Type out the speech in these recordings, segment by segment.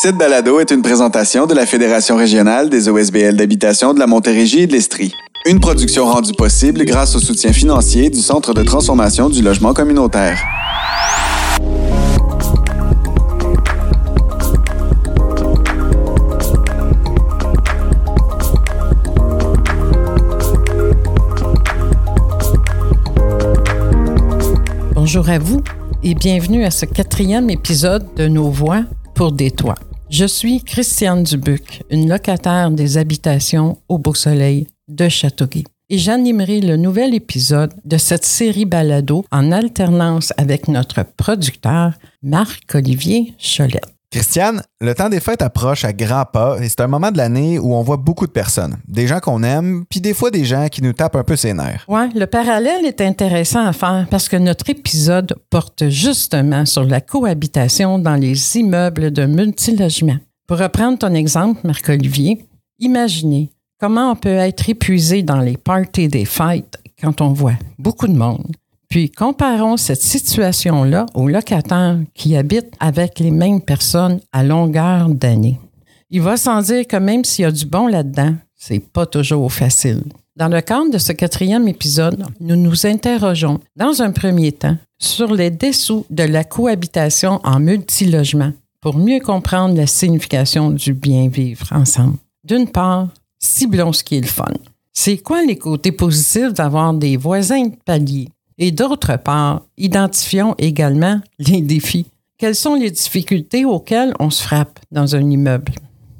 Cette balado est une présentation de la Fédération régionale des OSBL d'habitation de la Montérégie et de l'Estrie. Une production rendue possible grâce au soutien financier du Centre de transformation du logement communautaire. Bonjour à vous et bienvenue à ce quatrième épisode de Nos Voix pour des toits. Je suis Christiane Dubuc, une locataire des habitations au Beau Soleil de Châteauguay. Et j'animerai le nouvel épisode de cette série balado en alternance avec notre producteur Marc-Olivier Cholette. Christiane, le temps des fêtes approche à grands pas et c'est un moment de l'année où on voit beaucoup de personnes. Des gens qu'on aime, puis des fois des gens qui nous tapent un peu ses nerfs. Ouais, le parallèle est intéressant à faire parce que notre épisode porte justement sur la cohabitation dans les immeubles de multilogement. Pour reprendre ton exemple, Marc-Olivier, imaginez comment on peut être épuisé dans les parties des fêtes quand on voit beaucoup de monde puis comparons cette situation-là aux locataires qui habitent avec les mêmes personnes à longueur d'année. Il va sans dire que même s'il y a du bon là-dedans, c'est pas toujours facile. Dans le cadre de ce quatrième épisode, nous nous interrogeons, dans un premier temps, sur les dessous de la cohabitation en multilogement pour mieux comprendre la signification du bien vivre ensemble. D'une part, ciblons ce qui est le fun. C'est quoi les côtés positifs d'avoir des voisins de palier? Et d'autre part, identifions également les défis. Quelles sont les difficultés auxquelles on se frappe dans un immeuble?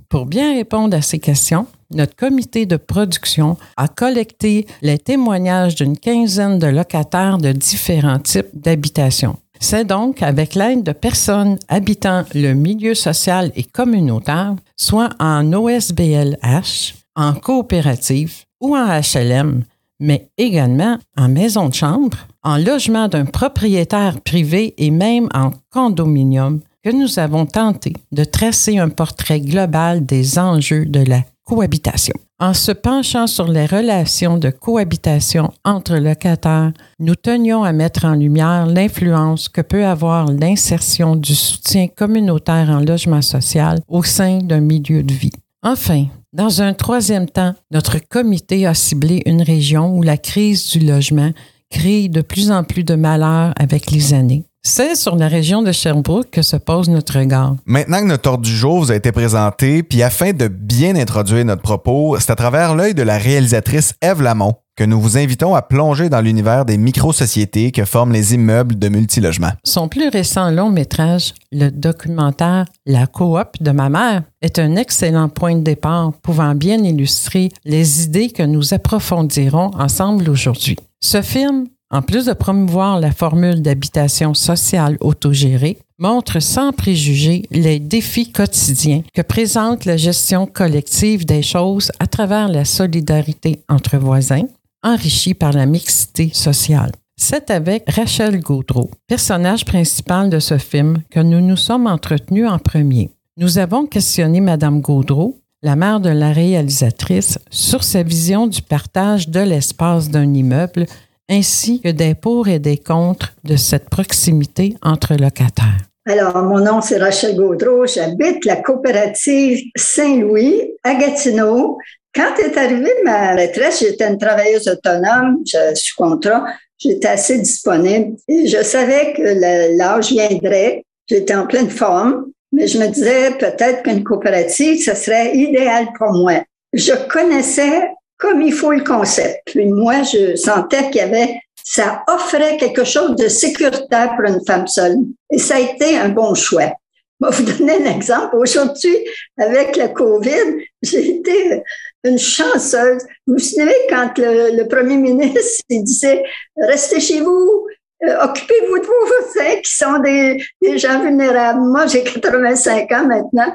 Pour bien répondre à ces questions, notre comité de production a collecté les témoignages d'une quinzaine de locataires de différents types d'habitations. C'est donc avec l'aide de personnes habitant le milieu social et communautaire, soit en OSBLH, en coopérative ou en HLM, mais également en maison de chambre, en logement d'un propriétaire privé et même en condominium, que nous avons tenté de tracer un portrait global des enjeux de la cohabitation. En se penchant sur les relations de cohabitation entre locataires, nous tenions à mettre en lumière l'influence que peut avoir l'insertion du soutien communautaire en logement social au sein d'un milieu de vie. Enfin, dans un troisième temps, notre comité a ciblé une région où la crise du logement crée de plus en plus de malheurs avec les années. C'est sur la région de Sherbrooke que se pose notre regard. Maintenant que notre ordre du jour vous a été présenté, puis afin de bien introduire notre propos, c'est à travers l'œil de la réalisatrice Eve Lamont que nous vous invitons à plonger dans l'univers des micro-sociétés que forment les immeubles de multilogement. Son plus récent long métrage, le documentaire La coop de ma mère, est un excellent point de départ pouvant bien illustrer les idées que nous approfondirons ensemble aujourd'hui. Ce film, en plus de promouvoir la formule d'habitation sociale autogérée, montre sans préjugés les défis quotidiens que présente la gestion collective des choses à travers la solidarité entre voisins, enrichi par la mixité sociale. C'est avec Rachel Gaudreau, personnage principal de ce film, que nous nous sommes entretenus en premier. Nous avons questionné Madame Gaudreau, la mère de la réalisatrice, sur sa vision du partage de l'espace d'un immeuble, ainsi que des pour et des contre de cette proximité entre locataires. Alors, mon nom, c'est Rachel Gaudreau. J'habite la coopérative Saint-Louis à Gatineau. Quand est arrivée ma retraite, j'étais une travailleuse autonome, je suis contrat, j'étais assez disponible je savais que l'âge viendrait. J'étais en pleine forme, mais je me disais peut-être qu'une coopérative, ce serait idéal pour moi. Je connaissais comme il faut le concept. Puis moi, je sentais qu'il y avait, ça offrait quelque chose de sécuritaire pour une femme seule. Et ça a été un bon choix. Je vais vous donner un exemple. Aujourd'hui, avec la COVID, j'ai été une chanceuse. Vous vous souvenez quand le, premier ministre il disait restez chez vous, euh, occupez-vous de vos voisins qui sont des, des gens vulnérables. Moi, j'ai 85 ans maintenant.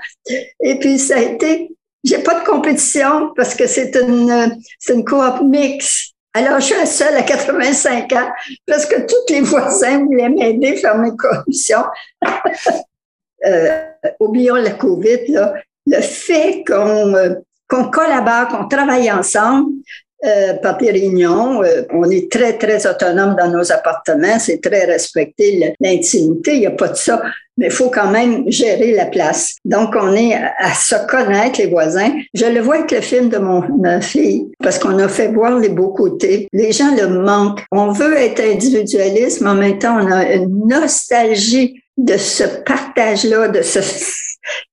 Et puis, ça a été, j'ai pas de compétition parce que c'est une, une coop mix. Alors, je suis la seule à 85 ans parce que tous les voisins voulaient m'aider à faire mes commissions. euh, oublions la COVID. Le fait qu'on euh, qu'on collabore, qu'on travaille ensemble, euh, réunions. Euh, on est très, très autonome dans nos appartements. C'est très respecté l'intimité. Il n'y a pas de ça. Mais il faut quand même gérer la place. Donc, on est à, se connaître, les voisins. Je le vois avec le film de mon ma fille, parce qu'on a fait voir les beaux côtés. Les gens le manquent. On veut être individualiste, mais en même temps, on a une nostalgie de ce partage-là, de ce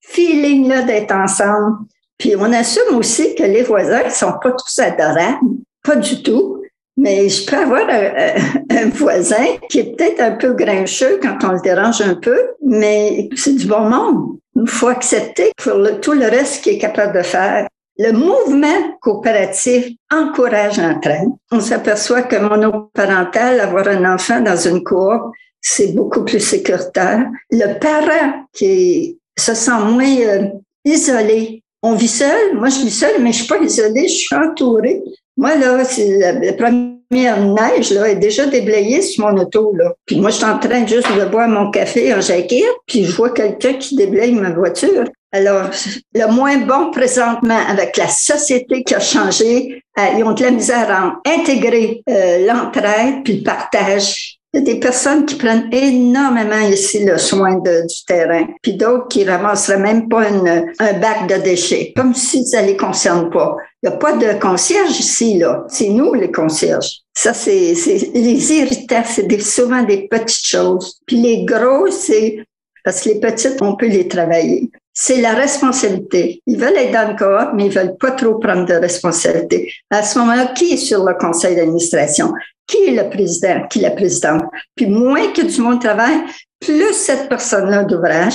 feeling-là d'être ensemble. Puis on assume aussi que les voisins ne sont pas tous adorables, pas du tout. Mais je peux avoir un, voisin qui est peut-être un peu grincheux quand on le dérange un peu, mais c'est du bon monde. Il faut accepter pour tout le reste qu'il est capable de faire. Le mouvement coopératif encourage l'entraide. On s'aperçoit que monoparental, avoir un enfant dans une cour, c'est beaucoup plus sécuritaire. Le parent qui se sent moins euh, isolé on vit seul. Moi, je vis seul, mais je suis pas isolée, je suis entourée. Moi, là, c'est la, première neige, là, est déjà déblayée sur mon auto, là. Puis moi, je suis en train juste de boire mon café en jaquette, puis je vois quelqu'un qui déblaye ma voiture. Alors, le moins bon présentement avec la société qui a changé, euh, ils ont de la misère à intégrer euh, l'entraide puis le partage il y a des personnes qui prennent énormément ici le soin du terrain, puis d'autres qui ramasseraient même pas un bac de déchets, comme si ça les concerne pas. Il n'y a pas de concierge ici, là. C'est nous, les concierges. Ça, c'est, les irritants, c'est souvent des petites choses. Puis les gros, c'est parce que les petites, on peut les travailler. C'est la responsabilité. Ils veulent être dans le coop, mais ils veulent pas trop prendre de responsabilité. À ce moment-là, qui est sur le conseil d'administration? Qui est le président, qui est la présidente. Puis moins que du monde travaille, plus cette personne-là d'ouvrage,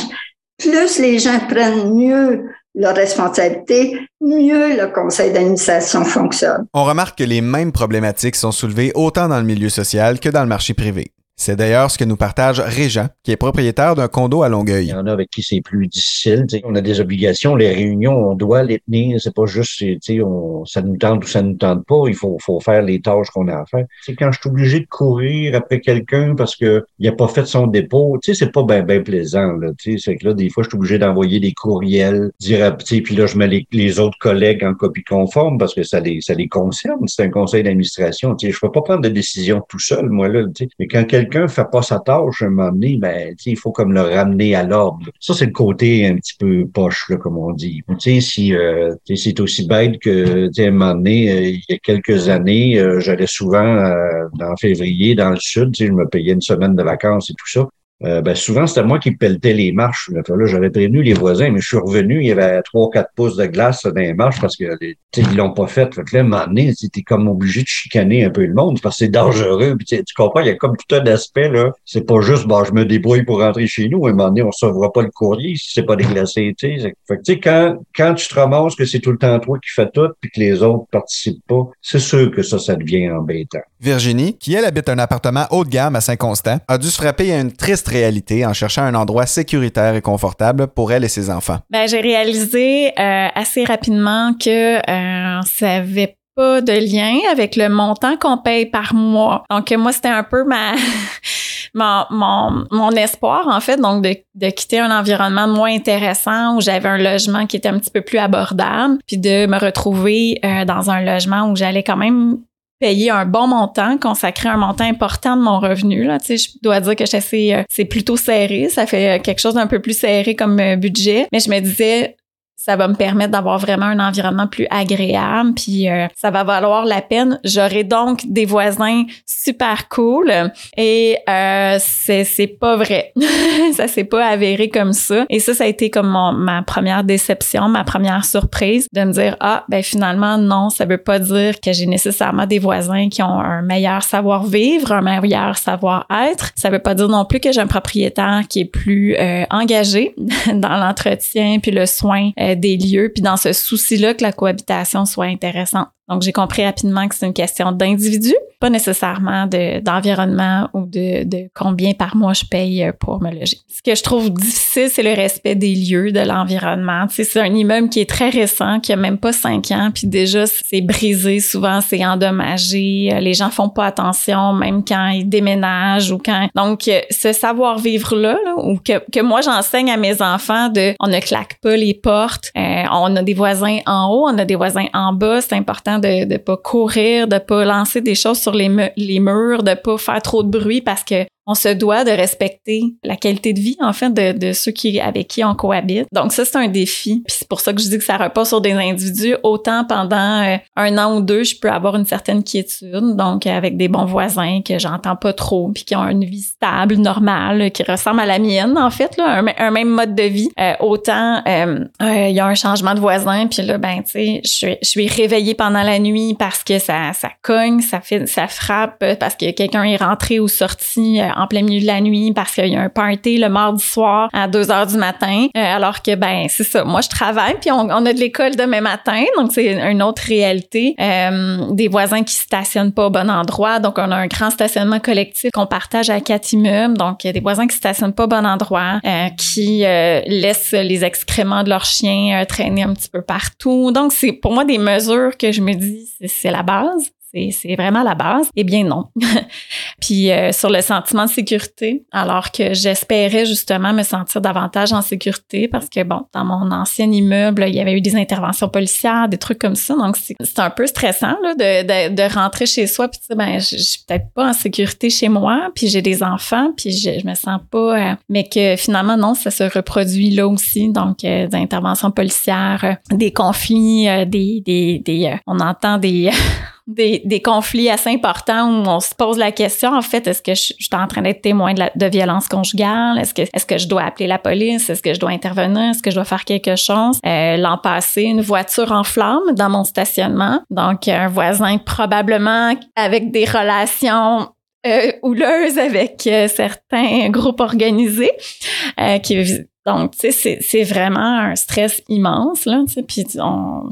plus les gens prennent mieux leurs responsabilités, mieux le conseil d'administration fonctionne. On remarque que les mêmes problématiques sont soulevées autant dans le milieu social que dans le marché privé. C'est d'ailleurs ce que nous partage Régent, qui est propriétaire d'un condo à Longueuil. Il y en a avec qui c'est plus difficile. On a des obligations, les réunions, on doit les tenir. C'est pas juste, on, ça nous tente ou ça nous tente pas. Il faut, faut faire les tâches qu'on a à faire. C'est quand je suis obligé de courir après quelqu'un parce que il a pas fait son dépôt. Tu sais, c'est pas bien ben plaisant. Là, c'est que là, des fois, je suis obligé d'envoyer des courriels, dire, puis là, je mets les, les, autres collègues en copie conforme parce que ça les, ça les concerne. C'est un conseil d'administration. Je peux pas prendre de décision tout seul, moi là. Mais quand quelqu'un fait pas sa tâche à un moment donné, ben, il faut comme le ramener à l'ordre. Ça, c'est le côté un petit peu poche, là, comme on dit. Tu sais, si euh, c'est aussi bête que, sais, un moment donné, euh, il y a quelques années, euh, j'allais souvent en février dans le sud, je me payais une semaine de vacances et tout ça. Euh, ben souvent, c'était moi qui pelletais les marches. Là, j'avais prévenu les voisins, mais je suis revenu, il y avait trois, quatre pouces de glace dans les marches parce que ils l'ont pas fait. Fait que là, à un moment donné, t'es comme obligé de chicaner un peu le monde parce que c'est dangereux. Tu comprends, il y a comme tout un aspect, là. C'est pas juste, bah, je me débrouille pour rentrer chez nous. À un moment donné, on sauvera pas le courrier si c'est pas déglacé, tu sais. Fait que, tu sais, quand, quand tu te ramasses que c'est tout le temps toi qui fais tout puis que les autres participent pas, c'est sûr que ça, ça devient embêtant. Virginie, qui elle habite un appartement haut de gamme à Saint-Constant, a dû se frapper à une triste réalité en cherchant un endroit sécuritaire et confortable pour elle et ses enfants? Ben, j'ai réalisé euh, assez rapidement que euh, ça avait pas de lien avec le montant qu'on paye par mois. Donc moi c'était un peu ma mon, mon, espoir en fait donc de, de quitter un environnement moins intéressant où j'avais un logement qui était un petit peu plus abordable puis de me retrouver euh, dans un logement où j'allais quand même payer un bon montant, consacrer un montant important de mon revenu. Là. Tu sais, je dois dire que c'est, euh, c'est plutôt serré. Ça fait euh, quelque chose d'un peu plus serré comme euh, budget. Mais je me disais, ça va me permettre d'avoir vraiment un environnement plus agréable, puis euh, ça va valoir la peine. J'aurai donc des voisins super cool et euh, c'est pas vrai, ça s'est pas avéré comme ça. Et ça, ça a été comme ma première déception, ma première surprise de me dire ah ben finalement non, ça veut pas dire que j'ai nécessairement des voisins qui ont un meilleur savoir-vivre, un meilleur savoir-être. Ça veut pas dire non plus que j'ai un propriétaire qui est plus euh, engagé dans l'entretien puis le soin des lieux, puis dans ce souci-là que la cohabitation soit intéressante. Donc, j'ai compris rapidement que c'est une question d'individu, pas nécessairement d'environnement ou de, de, combien par mois je paye euh, pour me loger. Ce que je trouve difficile, c'est le respect des lieux, de l'environnement. Tu sais, c'est un immeuble qui est très récent, qui a même pas cinq ans, puis déjà, c'est brisé, souvent, c'est endommagé. Les gens font pas attention, même quand ils déménagent ou quand... Donc, euh, ce savoir-vivre-là, ou que, que moi, j'enseigne à mes enfants de... On ne claque pas les portes, euh, on a des voisins en haut, on a des voisins en bas, c'est important de ne pas courir, de pas lancer des choses sur les, les murs, de pas faire trop de bruit parce que on se doit de respecter la qualité de vie en fait de, ceux qui avec qui on cohabite. Donc ça c'est un défi. Puis c'est pour ça que je dis que ça repose sur des individus. Autant pendant euh, un an ou deux, je peux avoir une certaine quiétude, donc avec des bons voisins que j'entends pas trop, puis qui ont une vie stable, normale, qui ressemble à la mienne en fait, là, un, même mode de vie. Euh, autant euh, il y a un changement de voisin, puis là ben tu sais, je, je suis réveillée pendant la nuit parce que ça ça cogne, ça fait ça frappe parce que quelqu'un est rentré ou sorti en plein milieu de la nuit parce qu'il y a un party le mardi soir à 2 heures du matin. Euh, alors que, ben, c'est ça. Moi, je travaille, puis on, a de l'école demain matin, donc c'est une autre réalité. Euh, des voisins qui stationnent pas au bon endroit. Donc, on a un grand stationnement collectif qu'on partage à quatre immeubles. Donc, il y a des voisins qui stationnent pas au bon endroit, euh, qui laissent les excréments de leurs chiens traîner un petit peu partout. Donc, c'est pour moi des mesures que je me dis, c'est la base c'est vraiment la base. Eh bien non. Puis euh, sur le sentiment de sécurité, alors que j'espérais justement me sentir davantage en sécurité parce que bon, dans mon ancien immeuble, il y avait eu des interventions policières, des trucs comme ça. Donc c'est un peu stressant là, de, de, de, rentrer chez soi puis ben je, suis peut-être pas en sécurité chez moi, puis j'ai des enfants, puis je, je me sens pas euh, mais que finalement non, ça se reproduit là aussi. Donc euh, des interventions policières, des conflits, des des, des on entend des des, des, conflits assez importants où on se pose la question, en fait, est-ce que je, suis en train d'être témoin de, la, de violence conjugale? Est-ce que, est-ce que je dois appeler la police? Est-ce que je dois intervenir? Est-ce que je dois faire quelque chose? Euh, l'an passé, une voiture en flamme dans mon stationnement. Donc, un voisin probablement avec des relations euh, houleuses avec euh, certains groupes organisés euh, qui donc, tu sais, c'est vraiment un stress immense, là, tu sais, puis on,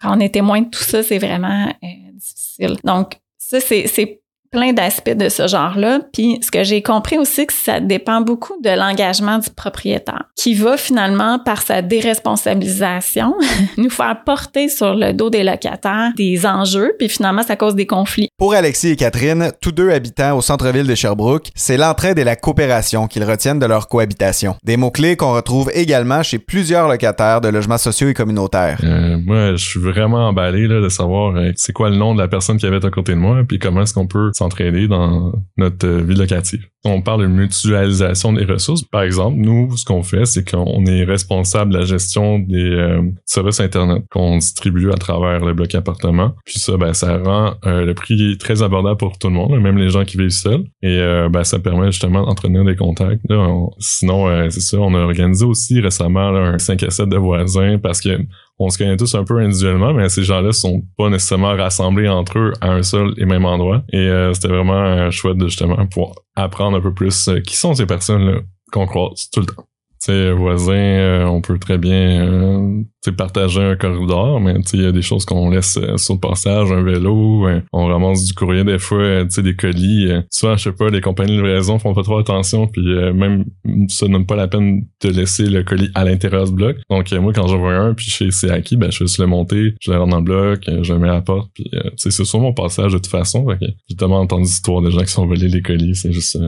quand on est témoin de tout ça, c'est vraiment euh, difficile. Donc, ça, c'est plein d'aspects de ce genre-là. Puis ce que j'ai compris aussi, que ça dépend beaucoup de l'engagement du propriétaire, qui va finalement, par sa déresponsabilisation, nous faire porter sur le dos des locataires des enjeux, puis finalement, ça cause des conflits. Pour Alexis et Catherine, tous deux habitants au centre-ville de Sherbrooke, c'est l'entraide et la coopération qu'ils retiennent de leur cohabitation. Des mots-clés qu'on retrouve également chez plusieurs locataires de logements sociaux et communautaires. Euh, moi, je suis vraiment emballé là, de savoir euh, c'est quoi le nom de la personne qui avait à côté de moi, puis comment est-ce qu'on peut s'entraider dans notre euh, vie locative. On parle de mutualisation des ressources. Par exemple, nous, ce qu'on fait, c'est qu'on est responsable de la gestion des euh, services Internet qu'on distribue à travers le bloc appartement. Puis ça, ben, ça rend euh, le prix très abordable pour tout le monde, même les gens qui vivent seuls. Et ben, ça permet justement d'entretenir des contacts. sinon, c'est ça, on a organisé aussi récemment un 5 à 7 de voisins parce que on se connaît tous un peu individuellement, mais ces gens-là sont pas nécessairement rassemblés entre eux à un seul et même endroit. Et euh, c'était vraiment chouette de justement pouvoir apprendre un peu plus euh, qui sont ces personnes-là qu'on croise tout le temps sais, voisin, euh, on peut très bien euh, partager un corridor, mais il y a des choses qu'on laisse euh, sur le passage, un vélo, on ramasse du courrier des fois, tu sais, des colis. souvent, je sais pas, les compagnies de livraison font pas trop attention, puis même ça donne pas la peine de laisser le colis à l'intérieur du bloc. Donc moi, quand j'en vois un, puis je sais c'est acquis, ben je vais le monter, je le rentre dans le bloc, je le mets à la porte, puis c'est sur mon passage de toute façon. J'ai tellement entendu l'histoire de gens qui sont volés les colis, c'est juste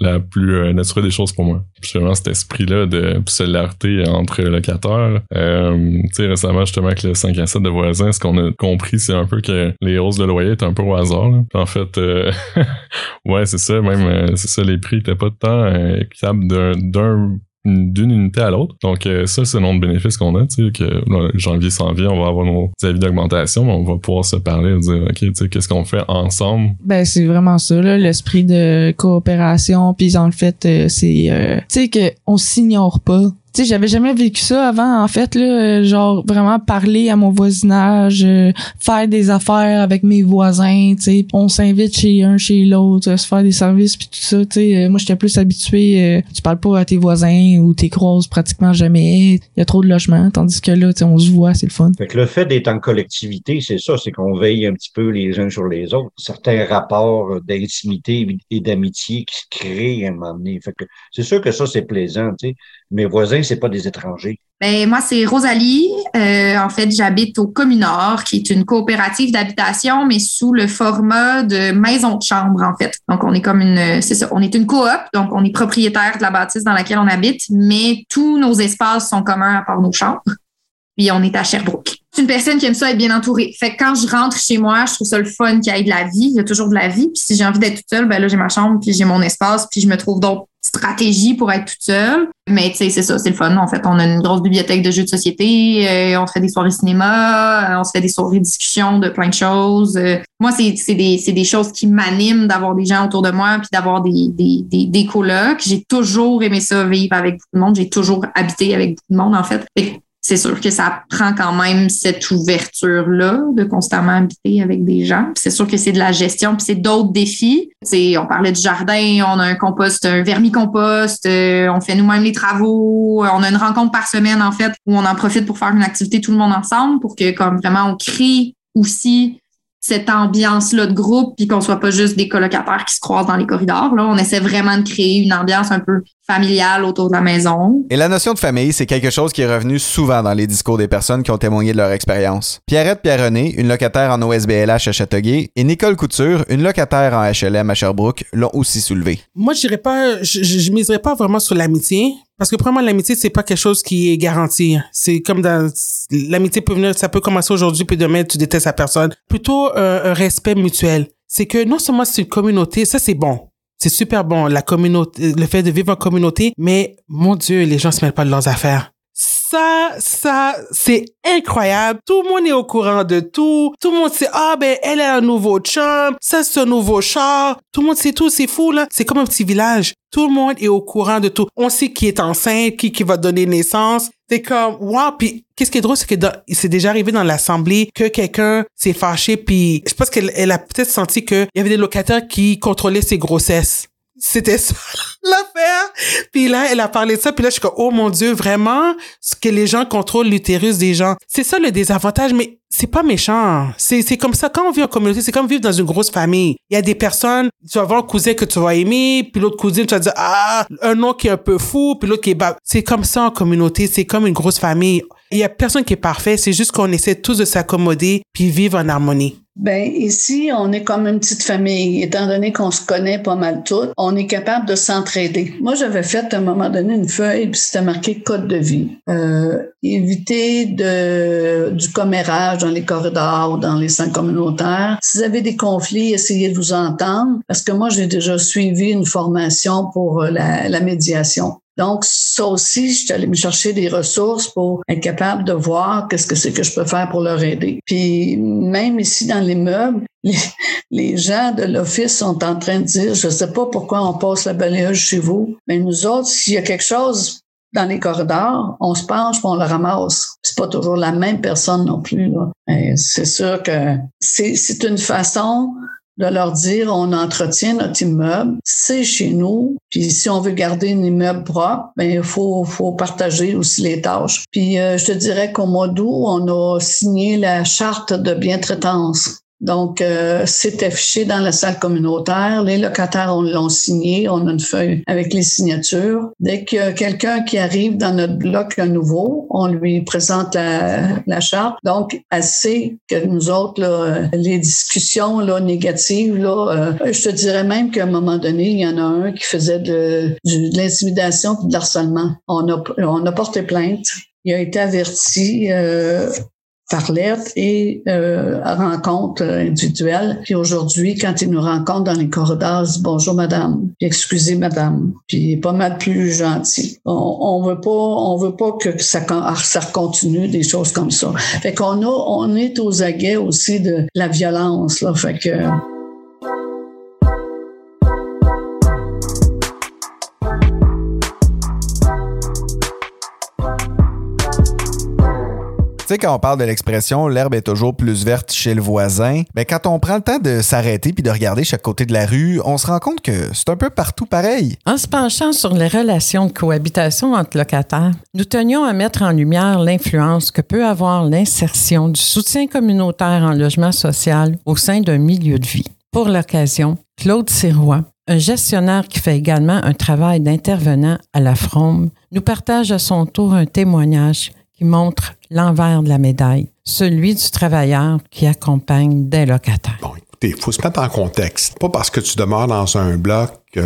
la plus euh, naturelle des choses pour moi. Puis vraiment cet esprit-là de solidarité entre locataires. Euh, tu sais, récemment, justement, avec le 5 à 7 de voisins, ce qu'on a compris, c'est un peu que les hausses de loyer étaient un peu au hasard. En fait, euh, ouais, c'est ça, même, euh, c'est ça, les prix étaient pas tant équitables d'un d'une unité à l'autre. Donc euh, ça, c'est le nombre de bénéfices qu'on a, tu sais, que janvier s'en vient, on va avoir nos avis d'augmentation, mais on va pouvoir se parler et dire, OK, tu sais, qu'est-ce qu'on fait ensemble? Ben, c'est vraiment ça, là, l'esprit de coopération, puis en fait, euh, c'est, euh, tu sais, qu'on s'ignore pas tu j'avais jamais vécu ça avant, en fait, là, genre vraiment parler à mon voisinage, euh, faire des affaires avec mes voisins, tu on s'invite chez un, chez l'autre, se faire des services puis tout ça, tu sais. Euh, moi, j'étais plus habitué, euh, tu parles pas à tes voisins ou t'es croises pratiquement jamais, il y a trop de logements, tandis que là, tu on se voit, c'est le fun. Fait que le fait d'être en collectivité, c'est ça, c'est qu'on veille un petit peu les uns sur les autres. Certains rapports d'intimité et d'amitié qui se créent à un moment donné. Fait que c'est sûr que ça, c'est plaisant, tu sais. Mes voisins c'est pas des étrangers. Ben, moi, c'est Rosalie. Euh, en fait, j'habite au Communor, qui est une coopérative d'habitation, mais sous le format de maison de chambre, en fait. Donc, on est comme une, c'est ça, on est une coop, donc on est propriétaire de la bâtisse dans laquelle on habite, mais tous nos espaces sont communs à part nos chambres. Puis on est à Sherbrooke. C'est une personne qui aime ça être bien entourée. Fait que quand je rentre chez moi, je trouve ça le fun qu'il y ait de la vie. Il y a toujours de la vie. Puis si j'ai envie d'être toute seule, ben là, j'ai ma chambre, puis j'ai mon espace, puis je me trouve d'autres stratégies pour être toute seule. Mais tu sais, c'est ça, c'est le fun. En fait, on a une grosse bibliothèque de jeux de société, euh, on se fait des soirées cinéma, euh, on se fait des soirées discussion de plein de choses. Euh, moi, c'est des, des choses qui m'animent d'avoir des gens autour de moi, puis d'avoir des, des, des, des colocs. J'ai toujours aimé ça, vivre avec beaucoup de monde. J'ai toujours habité avec beaucoup de monde, en fait. C'est sûr que ça prend quand même cette ouverture-là de constamment habiter avec des gens. C'est sûr que c'est de la gestion, puis c'est d'autres défis. C'est, on parlait du jardin, on a un compost, un vermicompost, euh, on fait nous-mêmes les travaux, euh, on a une rencontre par semaine en fait où on en profite pour faire une activité tout le monde ensemble pour que comme vraiment on crée aussi cette ambiance-là de groupe, puis qu'on soit pas juste des colocataires qui se croisent dans les corridors. Là, on essaie vraiment de créer une ambiance un peu familiale autour de la maison. Et la notion de famille, c'est quelque chose qui est revenu souvent dans les discours des personnes qui ont témoigné de leur expérience. Pierrette Pierrené, une locataire en OSBLH à Châteauguay, et Nicole Couture, une locataire en HLM à Sherbrooke, l'ont aussi soulevé. Moi, je dirais pas, je, je, je miserais pas vraiment sur l'amitié. Parce que vraiment, l'amitié, c'est pas quelque chose qui est garanti. C'est comme dans, l'amitié peut venir, ça peut commencer aujourd'hui, puis demain, tu détestes la personne. Plutôt euh, un respect mutuel. C'est que non seulement c'est une communauté, ça c'est bon. C'est super bon, la communauté, le fait de vivre en communauté, mais mon Dieu, les gens se mêlent pas de leurs affaires. Ça, ça, c'est incroyable. Tout le monde est au courant de tout. Tout le monde sait, ah ben, elle a un nouveau chum, ça c'est un nouveau char. Tout le monde sait tout, c'est fou là. C'est comme un petit village. Tout le monde est au courant de tout. On sait qui est enceinte, qui, qui va donner naissance. C'est comme, wow. Puis, qu'est-ce qui est drôle, c'est que c'est déjà arrivé dans l'assemblée que quelqu'un s'est fâché, puis je pense qu'elle elle a peut-être senti qu'il y avait des locataires qui contrôlaient ses grossesses. C'était ça l'affaire. Puis là, elle a parlé de ça. Puis là, je suis comme, oh mon Dieu, vraiment, ce que les gens contrôlent l'utérus des gens. C'est ça le désavantage, mais c'est pas méchant. C'est, comme ça. Quand on vit en communauté, c'est comme vivre dans une grosse famille. Il y a des personnes, tu vas voir un cousin que tu vas aimer, puis l'autre cousine, tu vas dire, ah, un nom qui est un peu fou, puis l'autre qui est bas. C'est comme ça en communauté. C'est comme une grosse famille. Il y a personne qui est parfait. C'est juste qu'on essaie tous de s'accommoder puis vivre en harmonie. Ben ici, on est comme une petite famille. Étant donné qu'on se connaît pas mal toutes, on est capable de s'entraider. Moi, j'avais fait à un moment donné une feuille, puis c'était marqué code de vie. Euh, éviter de, du commérage dans les corridors ou dans les centres communautaires. Si vous avez des conflits, essayez de vous entendre, parce que moi, j'ai déjà suivi une formation pour euh, la, médiation. Donc, ça aussi, je suis allée me chercher des ressources pour être capable de voir qu'est-ce que c'est que je peux faire pour leur aider. Puis, même ici dans l'immeuble, les, les gens de l'office sont en train de dire, je sais pas pourquoi on passe la balayeuse chez vous, mais nous autres, s'il y a quelque chose dans les corridors, on se penche on le ramasse. C'est pas toujours la même personne non plus. C'est sûr que c'est c'est une façon de leur dire on entretient notre immeuble, c'est chez nous, puis si on veut garder un immeuble propre, ben il faut faut partager aussi les tâches. Puis euh, je te dirais qu'au mois d'août, on a signé la charte de bientraitance. Donc, euh, c'est affiché dans la salle communautaire. Les locataires on l'ont signé. On a une feuille avec les signatures. Dès qu'il y a quelqu'un qui arrive dans notre bloc nouveau, on lui présente la, la charte. Donc, sait que nous autres, là, les discussions là, négatives, là, euh, je te dirais même qu'à un moment donné, il y en a un qui faisait de, de l'intimidation et de l'harcèlement. On a, on a porté plainte. Il a été averti. euh, par lettre et euh, rencontre euh, individuelle. Puis aujourd'hui, quand il nous rencontre dans les corridors, il dit bonjour madame, puis excusez madame, puis pas mal plus gentil. On, on veut pas, on veut pas que ça, con- ça continue des choses comme ça. Fait qu'on a, on est aux aguets aussi de la violence là. Fait que quand on parle de l'expression l'herbe est toujours plus verte chez le voisin, ben quand on prend le temps de s'arrêter puis de regarder chaque côté de la rue, on se rend compte que c'est un peu partout pareil. En se penchant sur les relations de cohabitation entre locataires, nous tenions à mettre en lumière l'influence que peut avoir l'insertion du soutien communautaire en logement social au sein d'un milieu de vie. Pour l'occasion, Claude Sirois, un gestionnaire qui fait également un travail d'intervenant à la Frome, nous partage à son tour un témoignage montre l'envers de la médaille, celui du travailleur qui accompagne des locataires. Bon, écoutez, il faut se mettre en contexte. Pas parce que tu demeures dans un bloc que,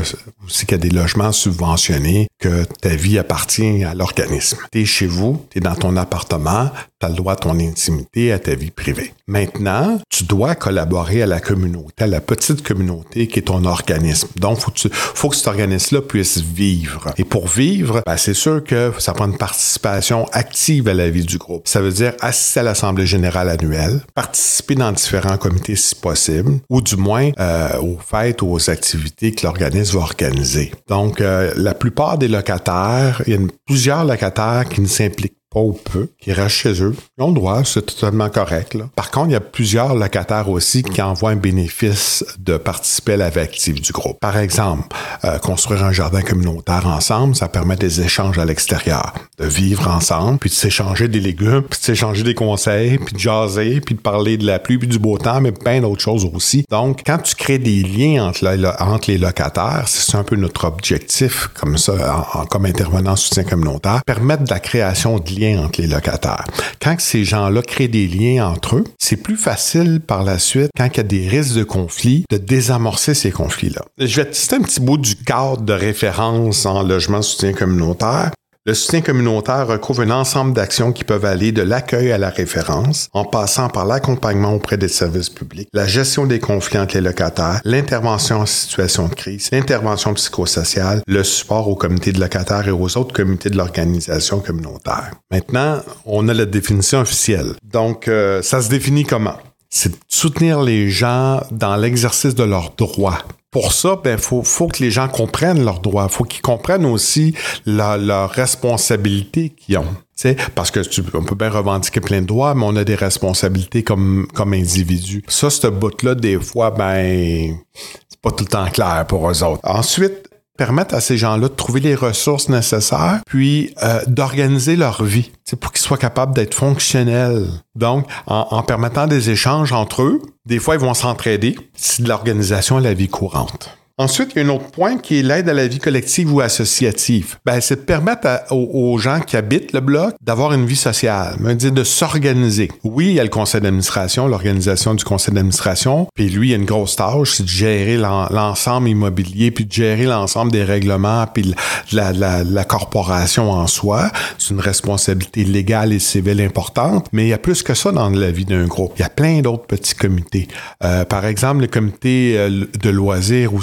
aussi qu'il y a des logements subventionnés, que ta vie appartient à l'organisme. Tu es chez vous, tu es dans ton appartement, tu as le droit à ton intimité, à ta vie privée. Maintenant, tu dois collaborer à la communauté, à la petite communauté qui est ton organisme. Donc, faut, faut que cet organisme-là puisse vivre. Et pour vivre, ben, c'est sûr que ça prend une participation active à la vie du groupe. Ça veut dire assister à l'Assemblée générale annuelle, participer dans différents comités si possible, ou du moins euh, aux fêtes ou aux activités que l'organisme va organiser. Donc, euh, la plupart des locataires, il y a plusieurs locataires qui ne s'impliquent ou peu, qui restent chez eux. Ils ont le droit, c'est totalement correct. Par contre, il y a plusieurs locataires aussi qui envoient un bénéfice de participer à la vie du groupe. Par exemple, euh, construire un jardin communautaire ensemble, ça permet des échanges à l'extérieur, de vivre ensemble, puis de s'échanger des légumes, puis de s'échanger des conseils, puis de jaser, puis de parler de la pluie, puis du beau temps, mais plein d'autres choses aussi. Donc, quand tu crées des liens entre, les locataires, c'est un peu notre objectif, comme ça, en- en- comme intervenant en soutien communautaire, permettre de la création de liens entre les locataires. Quand ces gens-là créent des liens entre eux, c'est plus facile par la suite, quand il y a des risques de conflit, de désamorcer ces conflits-là. Je vais te citer un petit bout du cadre de référence en logement soutien communautaire. Le soutien communautaire recouvre un ensemble d'actions qui peuvent aller de l'accueil à la référence, en passant par l'accompagnement auprès des services publics, la gestion des conflits entre les locataires, l'intervention en situation de crise, l'intervention psychosociale, le support aux comités de locataires et aux autres comités de l'organisation communautaire. Maintenant, on a la définition officielle. Donc, euh, ça se définit comment? C'est soutenir les gens dans l'exercice de leurs droits. Pour ça, ben faut, faut que les gens comprennent leurs droits. faut qu'ils comprennent aussi la- leurs responsabilités qu'ils ont. Tu sais, parce que tu, on peut bien revendiquer plein de droits, mais on a des responsabilités comme, comme individu. Ça, ce bout-là, des fois, ben, c'est pas tout le temps clair pour eux autres. Ensuite, permettre à ces gens-là de trouver les ressources nécessaires, puis euh, d'organiser leur vie, c'est pour qu'ils soient capables d'être fonctionnels. Donc, en, en permettant des échanges entre eux, des fois, ils vont s'entraider. C'est de l'organisation à la vie courante. Ensuite, il y a un autre point qui est l'aide à la vie collective ou associative. Ben, c'est de permettre aux, gens qui habitent le bloc d'avoir une vie sociale, de s'organiser. Oui, il y a le conseil d'administration, l'organisation du conseil d'administration, puis lui, il y a une grosse tâche, c'est de gérer l'en- l'ensemble immobilier, puis de gérer l'ensemble des règlements, puis la, la, la corporation en soi. C'est une responsabilité légale et civile importante, mais il y a plus que ça dans la vie d'un groupe. Il y a plein d'autres petits comités. Euh, par exemple, le comité euh, de loisirs ou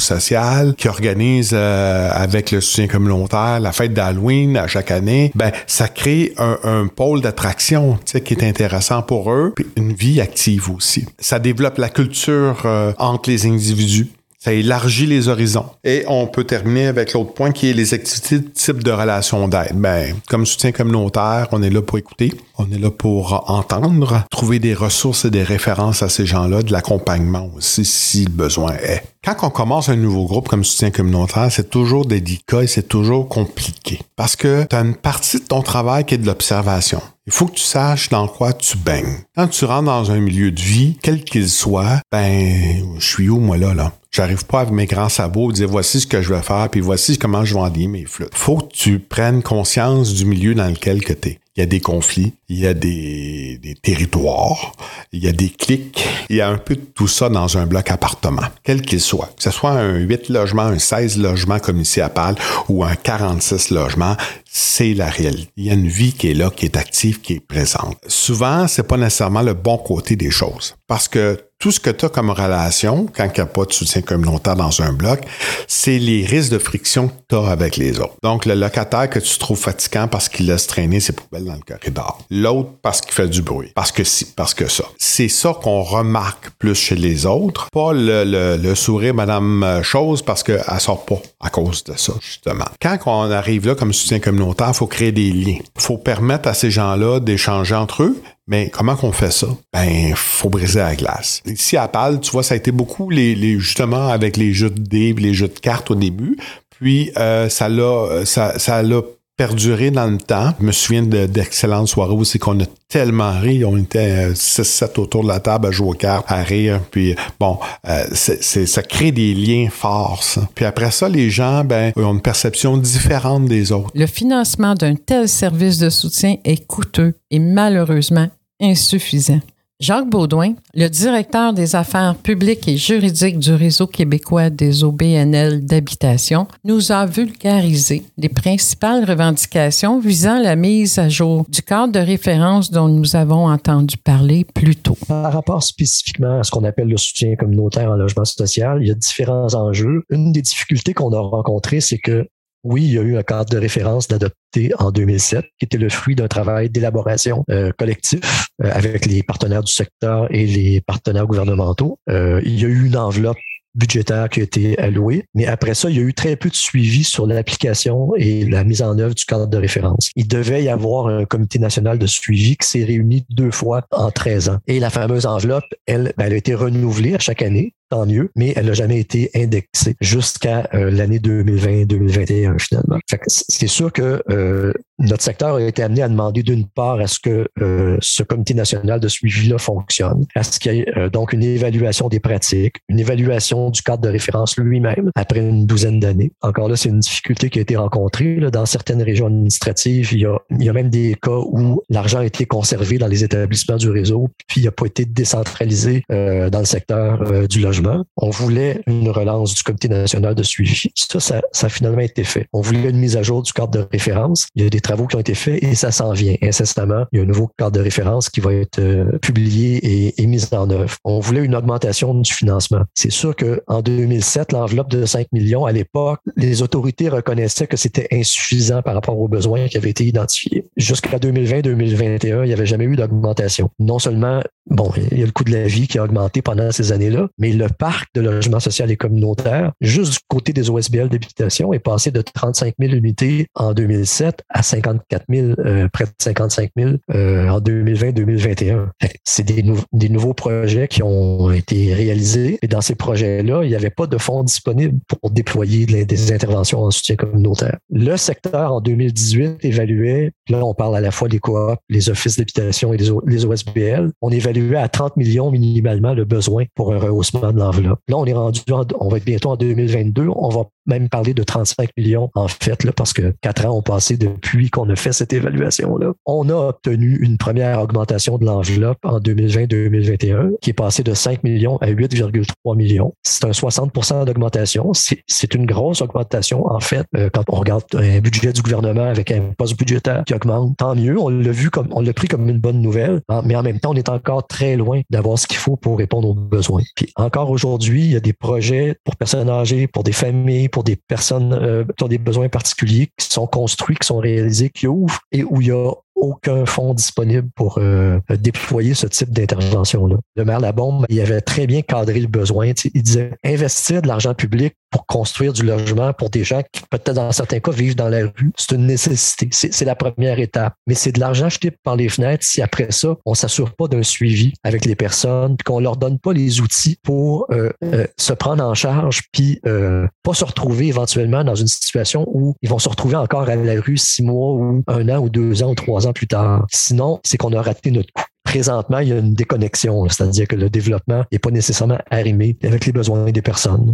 qui organise euh, avec le soutien communautaire la fête d'Halloween à chaque année, ben ça crée un, pôle d'attraction qui est intéressant pour eux, puis une vie active aussi. Ça développe la culture euh, entre les individus. Ça élargit les horizons. Et on peut terminer avec l'autre point qui est les activités de type de relation d'aide. Ben, comme soutien communautaire, on est là pour écouter, on est là pour entendre, trouver des ressources et des références à ces gens-là, de l'accompagnement aussi si le besoin est. Quand on commence un nouveau groupe comme soutien communautaire, c'est toujours délicat et c'est toujours compliqué. Parce que tu as une partie de ton travail qui est de l'observation. Il faut que tu saches dans quoi tu baignes. Quand tu rentres dans un milieu de vie, quel qu'il soit, ben, je suis où moi là, là? J'arrive pas avec mes grands sabots dire voici ce que je vais faire, puis voici comment je vais enlier mes flûtes. Faut que tu prennes conscience du milieu dans lequel que tu es. Il y a des conflits, il y a des, des territoires, il y a des clics, il y a un peu de tout ça dans un bloc appartement, quel qu'il soit. Que ce soit un 8 logements, un 16 logements comme ici à Pâle ou un 46 logements, c'est la réalité. Il y a une vie qui est là, qui est active, qui est présente. Souvent, c'est pas nécessairement le bon côté des choses. Parce que tout ce que tu as comme relation, quand il n'y a pas de soutien communautaire dans un bloc, c'est les risques de friction que tu as avec les autres. Donc, le locataire que tu trouves fatigant parce qu'il laisse traîner ses poubelles dans le corridor. L'autre parce qu'il fait du bruit. Parce que si, parce que ça. C'est ça qu'on remarque plus chez les autres. Pas le, le, sourire Madame Chose parce qu'elle sort pas à cause de ça, justement. Quand on arrive là comme soutien communautaire, il faut créer des liens. Il faut permettre à ces gens-là d'échanger entre eux, mais comment qu'on fait ça? Ben, faut briser la glace. Ici à Pâle, tu vois, ça a été beaucoup les, justement avec les jeux de dés, les jeux de cartes au début. Puis euh, ça l'a, ça, ça l'a perduré dans le temps. Je me souviens de- d'excellentes soirées aussi qu'on a tellement ri. On était 6-7 autour de la table à jouer aux cartes, à rire. Puis bon, euh, c'est, c'est- ça crée des liens forts. Puis après ça, les gens ben, ont une perception différente des autres. Le financement d'un tel service de soutien est coûteux et malheureusement insuffisant. Jacques Baudouin, le directeur des affaires publiques et juridiques du réseau québécois des OBNL d'habitation, nous a vulgarisé les principales revendications visant la mise à jour du cadre de référence dont nous avons entendu parler plus tôt. Par rapport spécifiquement à ce qu'on appelle le soutien communautaire en logement social, il y a différents enjeux. Une des difficultés qu'on a rencontrées, c'est que oui, il y a eu un cadre de référence d'adopter en 2007, qui était le fruit d'un travail d'élaboration euh, collectif euh, avec les partenaires du secteur et les partenaires gouvernementaux. Euh, il y a eu une enveloppe budgétaire qui a été allouée, mais après ça, il y a eu très peu de suivi sur l'application et la mise en œuvre du cadre de référence. Il devait y avoir un comité national de suivi qui s'est réuni deux fois en 13 ans. Et la fameuse enveloppe, elle, ben, elle a été renouvelée à chaque année tant mieux, mais elle n'a jamais été indexée jusqu'à euh, l'année 2020-2021 finalement. C'est sûr que euh, notre secteur a été amené à demander d'une part à ce que euh, ce comité national de suivi-là fonctionne, à ce qu'il y ait donc une évaluation des pratiques, une évaluation du cadre de référence lui-même après une douzaine d'années. Encore là, c'est une difficulté qui a été rencontrée. Dans certaines régions administratives, il y, a, il y a même des cas où l'argent a été conservé dans les établissements du réseau, puis il n'a pas été décentralisé dans le secteur du logement on voulait une relance du comité national de suivi. Ça, ça, ça, a finalement été fait. On voulait une mise à jour du cadre de référence. Il y a des travaux qui ont été faits et ça s'en vient incessamment. Il y a un nouveau cadre de référence qui va être euh, publié et, et, mis en œuvre. On voulait une augmentation du financement. C'est sûr qu'en 2007, l'enveloppe de 5 millions, à l'époque, les autorités reconnaissaient que c'était insuffisant par rapport aux besoins qui avaient été identifiés. Jusqu'à 2020-2021, il n'y avait jamais eu d'augmentation. Non seulement, bon, il y a le coût de la vie qui a augmenté pendant ces années-là, mais le parc de logement social et communautaire, juste du côté des OSBL d'habitation, est passé de 35 000 unités en 2007 à 54 000, euh, près de 55 000 euh, en 2020-2021. C'est des, des, nouveaux projets qui ont été réalisés. Et dans ces projets-là, il n'y avait pas de fonds disponibles pour déployer des interventions en soutien communautaire. Le secteur, en 2018, évaluait, là, on parle à la fois des coops, les offices d'habitation et les, les OSBL, on évaluait à 30 millions minimalement le besoin pour un rehaussement de Là, on est rendu, on va être bientôt en 2022. On va même parler de 35 millions, en fait, là, parce que quatre ans ont passé depuis qu'on a fait cette évaluation-là. On a obtenu une première augmentation de l'enveloppe en 2020-2021, qui est passée de 5 millions à 8,3 millions. C'est un 60% d'augmentation. C'est une grosse augmentation, en fait, euh, quand on regarde un budget du gouvernement avec un poste budgétaire qui augmente. Tant mieux, on l'a vu comme, on l'a pris comme une bonne nouvelle, hein, mais en même temps, on est encore très loin d'avoir ce qu'il faut pour répondre aux besoins. Puis encore aujourd'hui, il y a des projets pour personnes âgées, pour des familles, pour des personnes euh, qui ont des besoins particuliers qui sont construits, qui sont réalisés, qui ouvrent et où il y a aucun fonds disponible pour euh, déployer ce type d'intervention-là. Le maire Labombe, il avait très bien cadré le besoin. Il disait investir de l'argent public pour construire du logement pour des gens qui, peut-être dans certains cas, vivent dans la rue, c'est une nécessité. C'est la première étape. Mais c'est de l'argent jeté par les fenêtres si après ça, on s'assure pas d'un suivi avec les personnes, puis qu'on leur donne pas les outils pour euh, euh, se prendre en charge, puis euh, pas se retrouver éventuellement dans une situation où ils vont se retrouver encore à la rue six mois ou un an ou deux ans ou trois ans plus tard. Sinon, c'est qu'on a raté notre coup présentement, il y a une déconnexion, c'est-à-dire que le développement n'est pas nécessairement arrimé avec les besoins des personnes.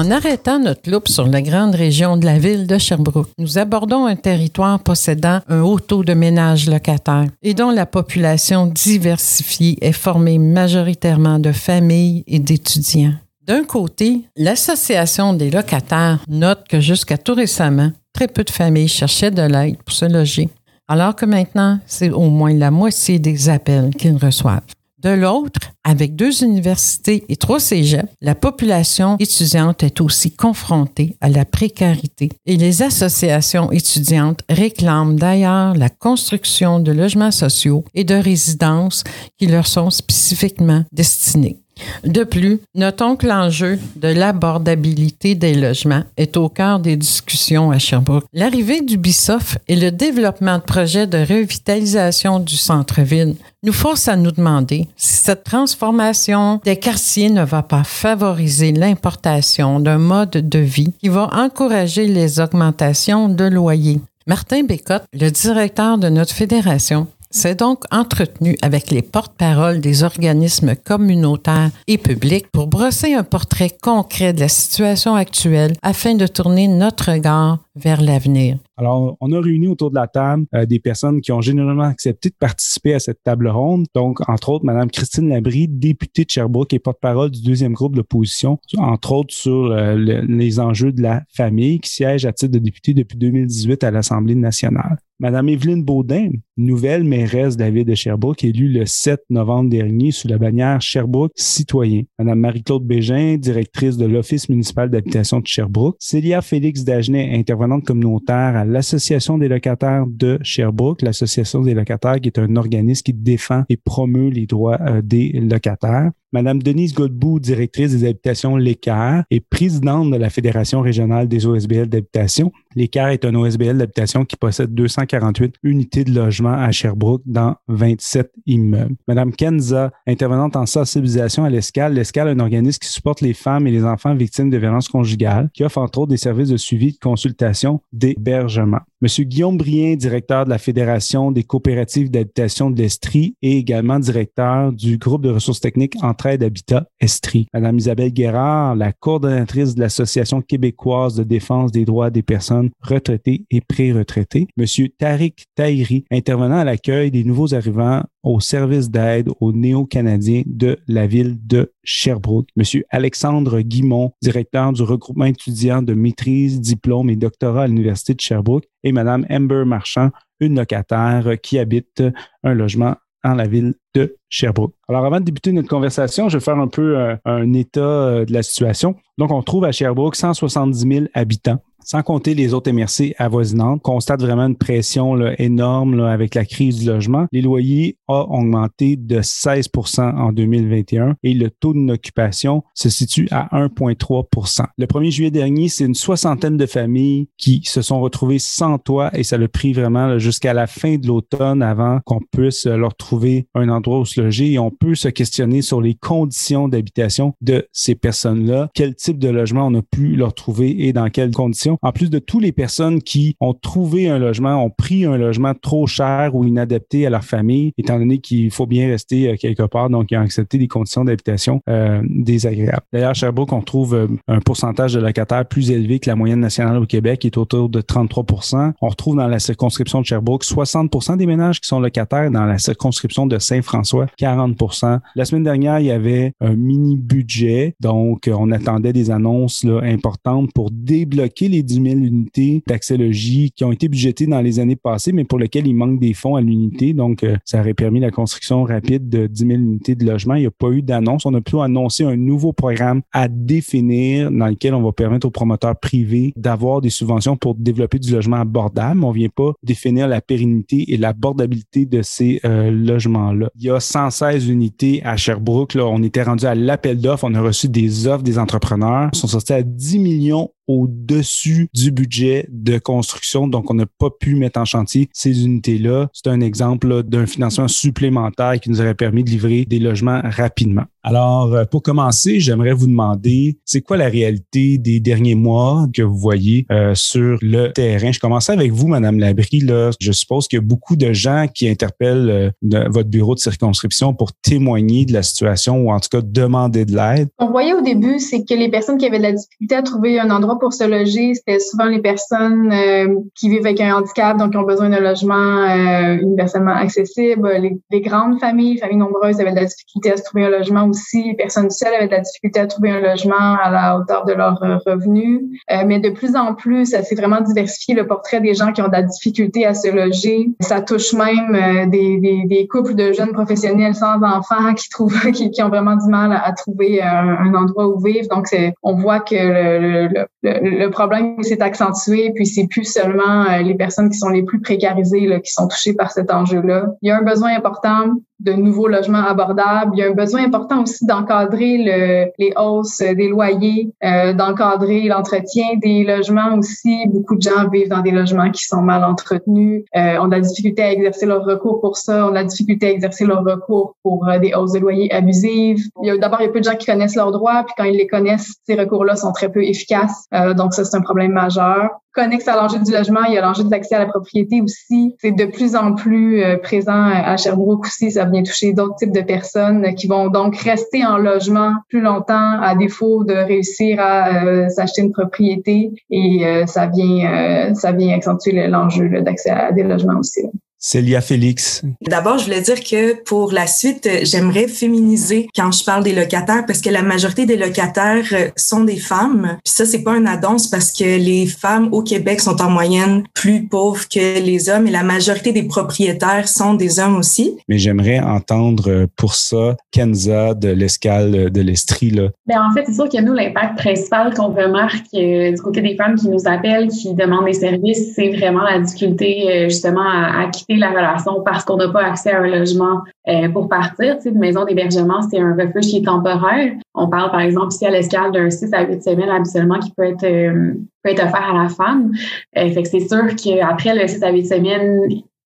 En arrêtant notre loupe sur la grande région de la ville de Sherbrooke, nous abordons un territoire possédant un haut taux de ménages locataires et dont la population diversifiée est formée majoritairement de familles et d'étudiants. D'un côté, l'Association des locataires note que jusqu'à tout récemment, très peu de familles cherchaient de l'aide pour se loger, alors que maintenant, c'est au moins la moitié des appels qu'ils reçoivent. De l'autre, avec deux universités et trois cégeps, la population étudiante est aussi confrontée à la précarité et les associations étudiantes réclament d'ailleurs la construction de logements sociaux et de résidences qui leur sont spécifiquement destinés. De plus, notons que l'enjeu de l'abordabilité des logements est au cœur des discussions à Sherbrooke. L'arrivée d'Ubisoft et le développement de projets de revitalisation du centre-ville nous force à nous demander si cette transformation des quartiers ne va pas favoriser l'importation d'un mode de vie qui va encourager les augmentations de loyers. Martin Bécotte, le directeur de notre fédération, s'est donc entretenu avec les porte-paroles des organismes communautaires et publics pour brosser un portrait concret de la situation actuelle afin de tourner notre regard vers l'avenir. Alors, on a réuni autour de la table euh, des personnes qui ont généralement accepté de participer à cette table ronde. Donc, entre autres, Mme Christine Labrie, députée de Sherbrooke et porte-parole du deuxième groupe d'opposition, entre autres sur euh, le- les enjeux de la famille, qui siège à titre de députée depuis 2018 à l'Assemblée nationale. Madame Evelyne Baudin, nouvelle mairesse de la ville de Sherbrooke, élue le 7 novembre dernier sous la bannière Sherbrooke citoyen. Madame Marie-Claude Bégin, directrice de l'Office municipal d'habitation de Sherbrooke. Célia Félix Dagenet, intervenante à l'Association des locataires de Sherbrooke. L'Association des locataires qui est un organisme qui défend et promeut les droits euh, des locataires. Madame Denise Godbout, directrice des habitations L'Équerre et présidente de la Fédération régionale des OSBL d'habitation. L'Équerre est un OSBL d'habitation qui possède 248 unités de logement à Sherbrooke dans 27 immeubles. Madame Kenza, intervenante en sensibilisation à l'Escale. L'Escale est un organisme qui supporte les femmes et les enfants victimes de violences conjugales, qui offre entre autres des services de suivi, de consultation, d'hébergement. Monsieur Guillaume Brien, directeur de la Fédération des coopératives d'habitation de l'Estrie et également directeur du groupe de ressources techniques Entraide Habitat Estrie. Madame Isabelle Guérard, la coordonnatrice de l'Association québécoise de défense des droits des personnes retraitées et pré-retraitées. Monsieur Tariq Tahiri, intervenant à l'accueil des nouveaux arrivants au service d'aide aux néo-canadiens de la ville de Sherbrooke. Monsieur Alexandre Guimont, directeur du regroupement étudiant de maîtrise, diplôme et doctorat à l'Université de Sherbrooke. Et Madame Amber Marchand, une locataire qui habite un logement dans la ville de Sherbrooke. Alors, avant de débuter notre conversation, je vais faire un peu euh, un état euh, de la situation. Donc, on trouve à Sherbrooke 170 000 habitants. Sans compter les autres MRC avoisinantes, on constate vraiment une pression énorme avec la crise du logement. Les loyers ont augmenté de 16% en 2021 et le taux d'occupation se situe à 1,3% Le 1er juillet dernier, c'est une soixantaine de familles qui se sont retrouvées sans toit et ça le pris vraiment jusqu'à la fin de l'automne avant qu'on puisse euh, leur trouver un endroit où se loger et on peut se questionner sur les conditions d'habitation de ces personnes-là, quel type de logement on a pu leur trouver et dans quelles conditions. En plus de toutes les personnes qui ont trouvé un logement, ont pris un logement trop cher ou inadapté à leur famille, étant donné qu'il faut bien rester euh, quelque part, donc ils ont accepté des conditions d'habitation euh, désagréables. D'ailleurs, Sherbrooke, on trouve euh, un pourcentage de locataires plus élevé que la moyenne nationale au Québec, qui est autour de 33% On retrouve dans la circonscription de Sherbrooke 60% des ménages qui sont locataires, dans la circonscription de Saint-François, 40% La semaine dernière, il y avait un mini budget, donc euh, on attendait des annonces là, importantes pour débloquer les 10 000 unités d'accès logis qui ont été budgétées dans les années passées, mais pour lesquelles il manque des fonds à l'unité. Donc, euh, ça aurait permis la construction rapide de 10 000 unités de logement. Il n'y a pas eu d'annonce. On a plutôt annoncé un nouveau programme à définir dans lequel on va permettre aux promoteurs privés d'avoir des subventions pour développer du logement abordable. On vient pas définir la pérennité et l'abordabilité de ces euh, logements-là. Il y a 116 unités à Sherbrooke. Là, on était rendu à l'appel d'offres. On a reçu des offres des entrepreneurs. Ils sont sortis à 10 millions au-dessus du budget de construction. Donc, on n'a pas pu mettre en chantier ces unités-là. C'est un exemple d'un financement supplémentaire qui nous aurait permis de livrer des logements rapidement. Alors, euh, pour commencer, j'aimerais vous demander, c'est quoi la réalité des derniers mois que vous voyez euh, sur le terrain? Je commençais avec vous, Madame Labrie. Là. Je suppose qu'il y a beaucoup de gens qui interpellent euh, votre bureau de circonscription pour témoigner de la situation ou en tout cas demander de l'aide. On voyait au début, c'est que les personnes qui avaient de la difficulté à trouver un endroit pour se loger, c'était souvent les personnes euh, qui vivent avec un handicap, donc qui ont besoin d'un logement euh, universellement accessible. Les, les grandes familles, familles nombreuses, avaient de la difficulté à se trouver un logement aussi. Les personnes seules avaient de la difficulté à trouver un logement à la hauteur de leurs euh, revenus. Euh, mais de plus en plus, ça s'est vraiment diversifié le portrait des gens qui ont de la difficulté à se loger. Ça touche même euh, des, des, des couples de jeunes professionnels sans enfants qui trouvent qui, qui ont vraiment du mal à, trouver un, un endroit où vivre. Donc, on voit que le, le, le, le problème s'est accentué, puis c'est plus seulement euh, les personnes qui sont les plus précarisées là, qui sont touchées par cet enjeu-là. Il y a un besoin important de nouveaux logements abordables. Il y a un besoin important aussi d'encadrer le, les hausses des loyers, euh, d'encadrer l'entretien des logements aussi. Beaucoup de gens vivent dans des logements qui sont mal entretenus. Euh, on a la difficulté à exercer leur recours pour ça. On a la difficulté à exercer leur recours pour euh, des hausses de loyers abusives. D'abord il y a peu de gens qui connaissent leurs droits, puis quand ils les connaissent, ces recours-là sont très peu efficaces. Euh, donc ça c'est un problème majeur. Connexe à l'enjeu du logement, il y a l'enjeu de l'accès à la propriété aussi. C'est de plus en plus euh, présent à Sherbrooke aussi. Ça vient toucher d'autres types de personnes qui vont donc rester en logement plus longtemps à défaut de réussir à euh, s'acheter une propriété. Et euh, ça vient, ça vient accentuer l'enjeu d'accès à des logements aussi. Célia Félix. D'abord, je voulais dire que pour la suite, j'aimerais féminiser quand je parle des locataires parce que la majorité des locataires euh, sont des femmes. Puis ça, c'est pas un annonce parce que les femmes au Québec sont en moyenne plus pauvres que les hommes et la majorité des propriétaires sont des hommes aussi. Mais j'aimerais entendre euh, pour ça Kenza de l'escale de l'Estrie. Là. Bien, en fait, c'est sûr que nous, l'impact principal qu'on remarque euh, du côté des femmes qui nous appellent, qui demandent des services, c'est vraiment la difficulté justement à, à quitter la relation parce qu'on n'a pas accès à un logement euh, pour partir. Tu sais, une maison d'hébergement, c'est un refuge qui est temporaire. On parle, par exemple, ici à l'escale d'un 6 à 8 semaines habituellement qui peut être, euh, peut être offert à la femme. Euh, fait que c'est sûr qu'après le 6 à 8 semaines,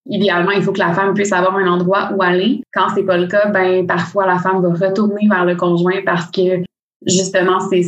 idéalement, il faut que la femme puisse avoir un endroit où aller. Quand c'est pas le cas, ben parfois la femme va retourner vers le conjoint parce que justement, c'est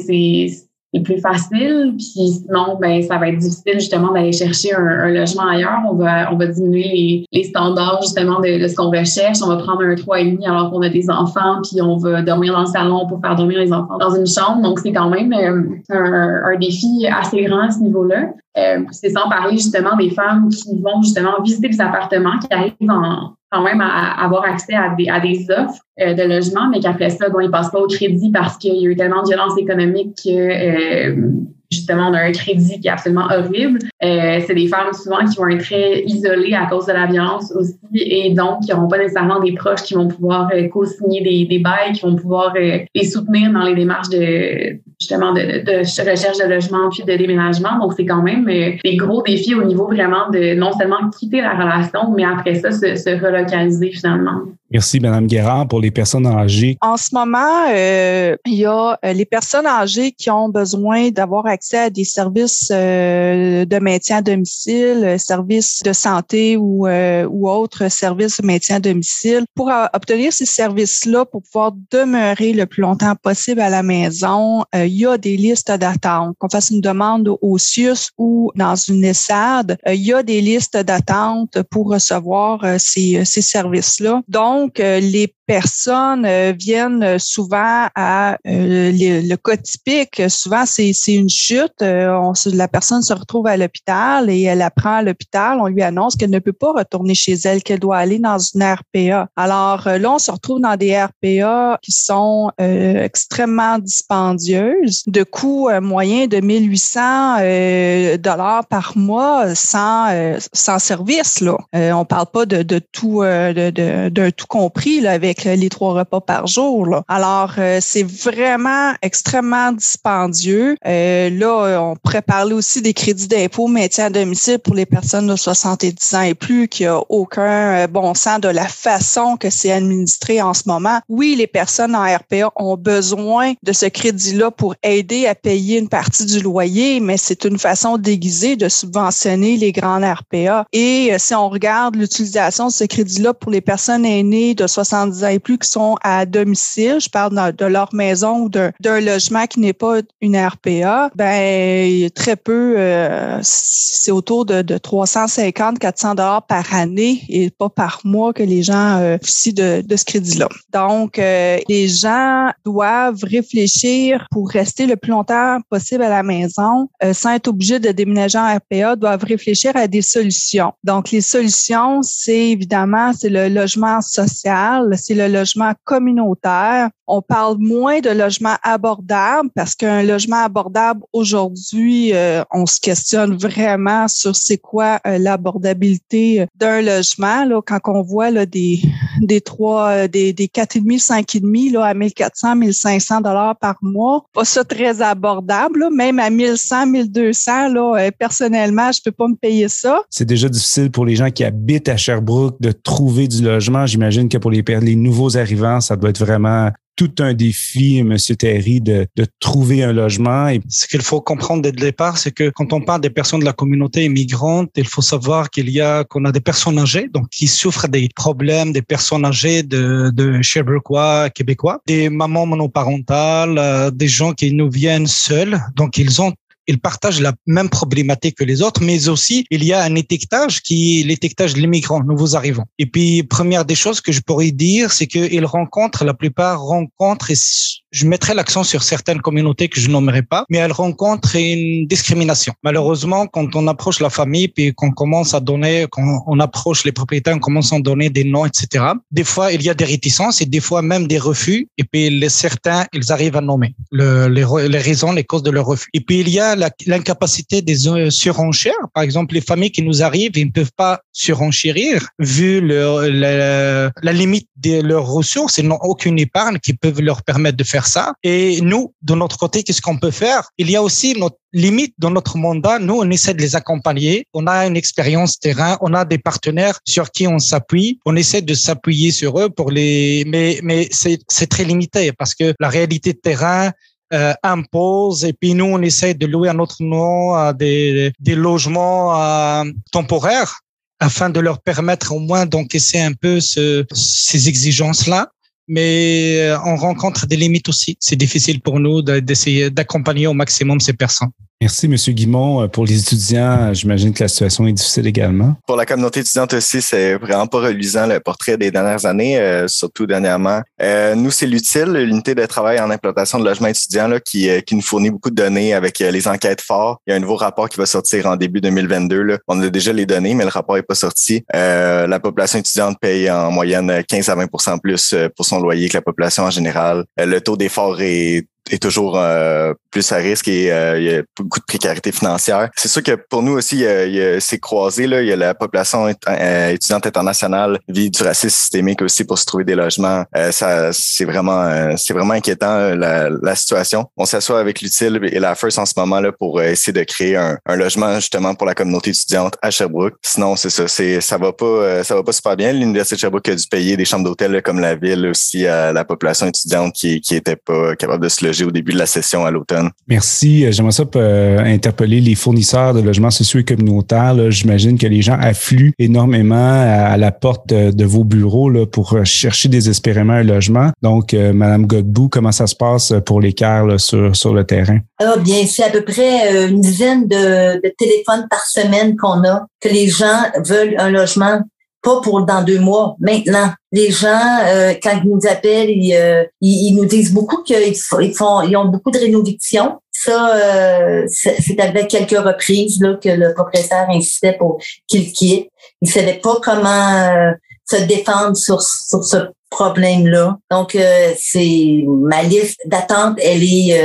plus facile. Puis sinon, ben, ça va être difficile justement d'aller chercher un, logement ailleurs. On va, on va diminuer les, les standards justement de, ce qu'on recherche. On va prendre un 3,5 alors qu'on a des enfants, puis on va dormir dans le salon pour faire dormir les enfants dans une chambre. Donc, c'est quand même euh, un, défi assez grand à ce niveau-là. Euh, c'est sans parler justement des femmes qui vont justement visiter des appartements, qui arrivent en, quand même à, avoir accès à des, à des offres euh, de logement, mais qu'après ça, bon, ils passent pas au crédit parce qu'il y a eu tellement de violence économique que euh, justement, on a un crédit qui est absolument horrible. Euh, c'est des femmes souvent qui vont être très isolées à cause de la violence aussi et donc qui n'auront pas nécessairement des proches qui vont pouvoir euh, co-signer des, des bails, qui vont pouvoir euh, les soutenir dans les démarches de justement de, recherche de logement puis de déménagement. Donc, c'est quand même euh, des gros défis au niveau vraiment de non seulement quitter la relation, mais après ça, se relocaliser finalement. Merci, Madame Guérard, pour les personnes âgées. En ce moment, euh, il y a les personnes âgées qui ont besoin d'avoir accès à des services euh, de maintien à domicile, services de santé ou, euh, ou autres services de maintien à domicile. Pour obtenir ces services-là, pour pouvoir demeurer le plus longtemps possible à la maison, euh, il y a des listes d'attente. Qu'on fasse une demande au CIUS ou dans une ESAD, il y a des listes d'attente pour recevoir ces, ces services-là. Donc, les personnes viennent souvent à le, le cas typique. Souvent, c'est une chute euh, on, la personne se retrouve à l'hôpital et elle apprend à l'hôpital, on lui annonce qu'elle ne peut pas retourner chez elle, qu'elle doit aller dans une RPA. Alors euh, là, on se retrouve dans des RPA qui sont euh, extrêmement dispendieuses, de coûts moyens de 1800 dollars par mois sans sans service là. on parle pas de, de tout de, d'un tout compris là, avec les trois repas par jour. Alors c'est vraiment extrêmement dispendieux. là euh, on pourrait parler aussi des crédits d'impôt maintien à domicile pour les personnes de 70 ans et plus qui a aucun euh, bon sens de la façon que c'est administré en ce moment. Oui, les personnes en RPA ont besoin de ce crédit-là pour aider à payer une partie du loyer, mais c'est une façon déguisée de subventionner les grands RPA. Et euh, si on regarde l'utilisation de ce crédit-là pour les personnes aînées de 70 ans et plus qui sont à domicile, je parle de leur maison ou d'un logement qui n'est pas une RPA, ben très peu, euh, c'est autour de, de 350, 400 dollars par année et pas par mois que les gens euh, de, de ce crédit-là. Donc, euh, les gens doivent réfléchir pour rester le plus longtemps possible à la maison euh, sans être obligés de déménager en RPA, doivent réfléchir à des solutions. Donc, les solutions, c'est évidemment, c'est le logement social, c'est le logement communautaire. On parle moins de logement abordable parce qu'un logement abordable aujourd'hui, euh, on se questionne vraiment sur c'est quoi euh, l'abordabilité d'un logement. Quand on voit des des trois, euh, des, des quatre et demi, cinq et demi là, à 1400, 1500 dollars par mois, pas ça très abordable. Même à 1100, 1200, là, personnellement, je peux pas me payer ça. C'est déjà difficile pour les gens qui habitent à Sherbrooke de trouver du logement. J'imagine que pour les, nouveaux arrivants, ça doit être vraiment tout un défi, Monsieur Terry, de, trouver un logement. Ce qu'il faut comprendre dès le départ, c'est que quand on parle des personnes de la communauté immigrantes, il faut savoir qu'il y a qu'on a des personnes âgées, donc qui souffrent des problèmes des personnes âgées de, de Sherbrookeois, québécois, des mamans monoparentales, euh, des gens qui nous viennent seuls, donc ils ont ils partagent la même problématique que les autres, mais aussi il y a un étiquetage qui est l'étiquetage des migrants, nouveaux arrivants. Et puis, première des choses que je pourrais dire, c'est qu'ils rencontrent, la plupart rencontrent, et je mettrai l'accent sur certaines communautés que je nommerai pas, mais elles rencontrent une discrimination. Malheureusement, quand on approche la famille, puis qu'on commence à donner, quand on approche les propriétaires, on commence à donner des noms, etc. Des fois, il y a des réticences et des fois même des refus. Et puis, les certains, ils arrivent à nommer le, les, raisons, les causes de leur refus. Et puis, il y a l'incapacité des euh, surenchères. Par exemple, les familles qui nous arrivent, ils ne peuvent pas surenchérir vu la, la limite de leurs ressources. Ils n'ont aucune épargne qui peut leur permettre de faire ça. Et nous, de notre côté, qu'est-ce qu'on peut faire? Il y a aussi notre limite dans notre mandat. Nous, on essaie de les accompagner. On a une expérience terrain. On a des partenaires sur qui on s'appuie. On essaie de s'appuyer sur eux pour les, mais, mais c'est très limité parce que la réalité de terrain, euh, impose et puis nous on essaie de louer à notre nom à des, des logements euh, temporaires afin de leur permettre au moins d'encaisser un peu ce, ces exigences-là. Mais euh, on rencontre des limites aussi. C'est difficile pour nous d'essayer d'accompagner au maximum ces personnes. Merci, M. Guimont. Euh, pour les étudiants, j'imagine que la situation est difficile également. Pour la communauté étudiante aussi, c'est vraiment pas reluisant le portrait des dernières années, euh, surtout dernièrement. Euh, nous, c'est l'utile, l'unité de travail en implantation de logement étudiant là, qui, qui nous fournit beaucoup de données avec les enquêtes fortes. Il y a un nouveau rapport qui va sortir en début 2022. Là. On a déjà les données, mais le rapport est pas sorti. la population étudiante paye en moyenne 15 à 20% plus pour son loyer que la population en général. le taux d'effort est est toujours euh, plus à risque et euh, il y a beaucoup de précarité financière. C'est sûr que pour nous aussi, c'est croisé. Là, il y a la population euh, étudiante internationale vit du racisme systémique aussi pour se trouver des logements. ça, c'est vraiment, c'est vraiment inquiétant la, la situation. On s'assoit avec l'utile et la First en ce moment là pour essayer de créer un, un, logement justement pour la communauté étudiante à Sherbrooke. Sinon, c'est ça, c'est ça va pas, ça va pas super bien. L'université de Sherbrooke a dû payer des chambres d'hôtel comme la ville aussi à la population étudiante qui qui était pas capable de se loger au début de la session à l'automne. Merci. Euh, j'aimerais ça euh, interpeller les fournisseurs de logements sociaux et communautaires. J'imagine que les gens affluent énormément à, la porte de, vos bureaux là, pour chercher désespérément un logement. Donc, euh, Madame Godbout, comment ça se passe pour l'écart sur, sur le terrain? Ah, bien, c'est à peu près une dizaine de, de téléphones par semaine qu'on a, que les gens veulent un logement pas pour dans deux mois, maintenant. Les gens, euh, quand ils nous appellent, ils, euh, ils, nous disent beaucoup qu'ils font, ils ont beaucoup de rénovations. Ça, euh, c'est avec quelques reprises là, que le propriétaire insistait pour qu'il quitte. Il savait pas comment se défendre sur, sur ce problème-là. Donc, c'est ma liste d'attente, elle est,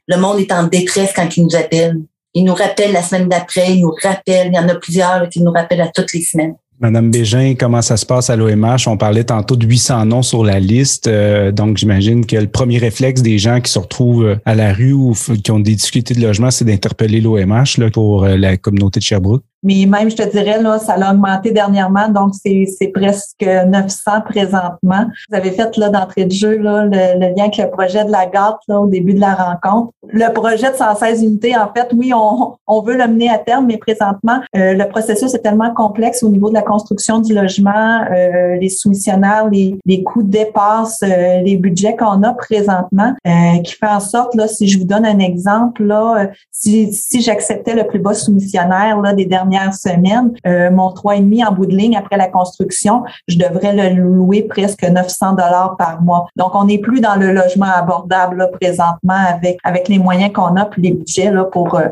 le monde est en détresse quand ils nous appellent. Il nous rappelle la semaine d'après, il nous rappelle, il y en a plusieurs qui nous rappellent à toutes les semaines. Madame Bégin, comment ça se passe à l'OMH? On parlait tantôt de 800 noms sur la liste. Euh, donc, j'imagine que le premier réflexe des gens qui se retrouvent euh, à la rue ou qui ont des difficultés de logement, c'est d'interpeller l'OMH pour euh, la communauté de Sherbrooke. Mais même, je te dirais, là, ça a augmenté dernièrement, donc c'est presque 900 présentement. Vous avez fait là d'entrée de jeu là, le, lien avec le projet de la gare là, au début de la rencontre. Le projet de 116 unités, en fait, oui, on, on veut le mener à terme, mais présentement, euh, le processus est tellement complexe au niveau de la construction du logement, euh, les soumissionnaires, les, les coûts dépassent euh, les budgets qu'on a présentement, qui fait en sorte, là, si je vous donne un exemple, là, si, si j'acceptais le plus bas soumissionnaire là, des derniers dernière semaine, euh, mon 3,5 en bout de ligne après la construction, je devrais le louer presque 900 dollars par mois. Donc, on n'est plus dans le logement abordable présentement avec les moyens qu'on a puis les budgets euh,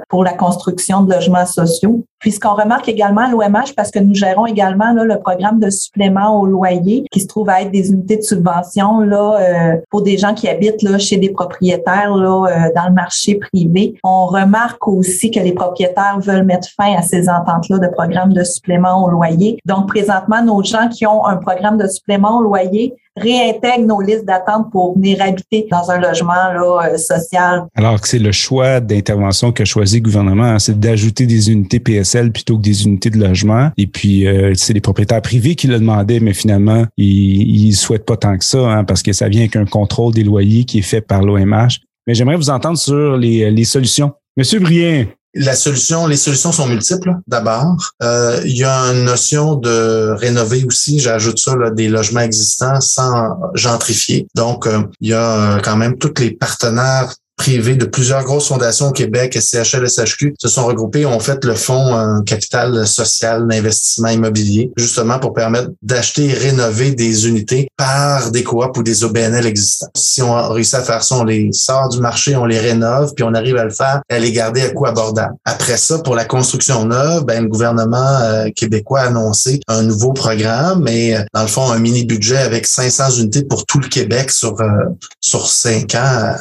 pour la construction de logements sociaux. Puis ce qu'on remarque également à l'OMH, parce que nous gérons également là, le programme de supplément au loyer, qui se trouve à être des unités de subvention euh, pour des gens qui habitent chez des propriétaires euh, dans le marché privé. On remarque aussi que les propriétaires veulent mettre fin à ces ententes-là de programme de supplément au loyer. Donc présentement, nos gens qui ont un programme de supplément au loyer réintègre nos listes d'attente pour venir habiter dans un logement là, euh, social. Alors que c'est le choix d'intervention que choisit le gouvernement, hein, c'est d'ajouter des unités PSL plutôt que des unités de logement. Et puis, euh, c'est les propriétaires privés qui le demandaient, mais finalement, ils ne souhaitent pas tant que ça, hein, parce que ça vient avec un contrôle des loyers qui est fait par l'OMH. Mais j'aimerais vous entendre sur les, les solutions. Monsieur Brien, la solution, les solutions sont multiples. D'abord, euh, il y a une notion de rénover aussi. J'ajoute ça des logements existants sans gentrifier. Donc, euh, il y a euh, quand même tous les partenaires privés de plusieurs grosses fondations au Québec, SCHL, SHQ, se sont regroupés et ont fait le fonds un capital social d'investissement immobilier, justement pour permettre d'acheter et rénover des unités par des coops ou des OBNL existants. Si on réussit à faire ça, on les sort du marché, on les rénove, puis on arrive à le faire, à les garder à coût abordable. Après ça, pour la construction neuve, ben, le gouvernement euh, québécois a annoncé un nouveau programme, mais euh, dans le fond, un mini budget avec 500 unités pour tout le Québec sur euh, sur cinq ans,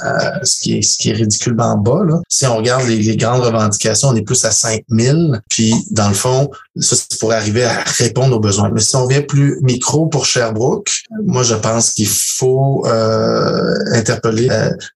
ce qui est qui est ridiculement bas. Si on regarde les, les grandes revendications, on est plus à 5000. Puis dans le fond, ça c'est pour arriver à répondre aux besoins. Mais si on vient plus micro pour Sherbrooke, moi je pense qu'il faut interpeller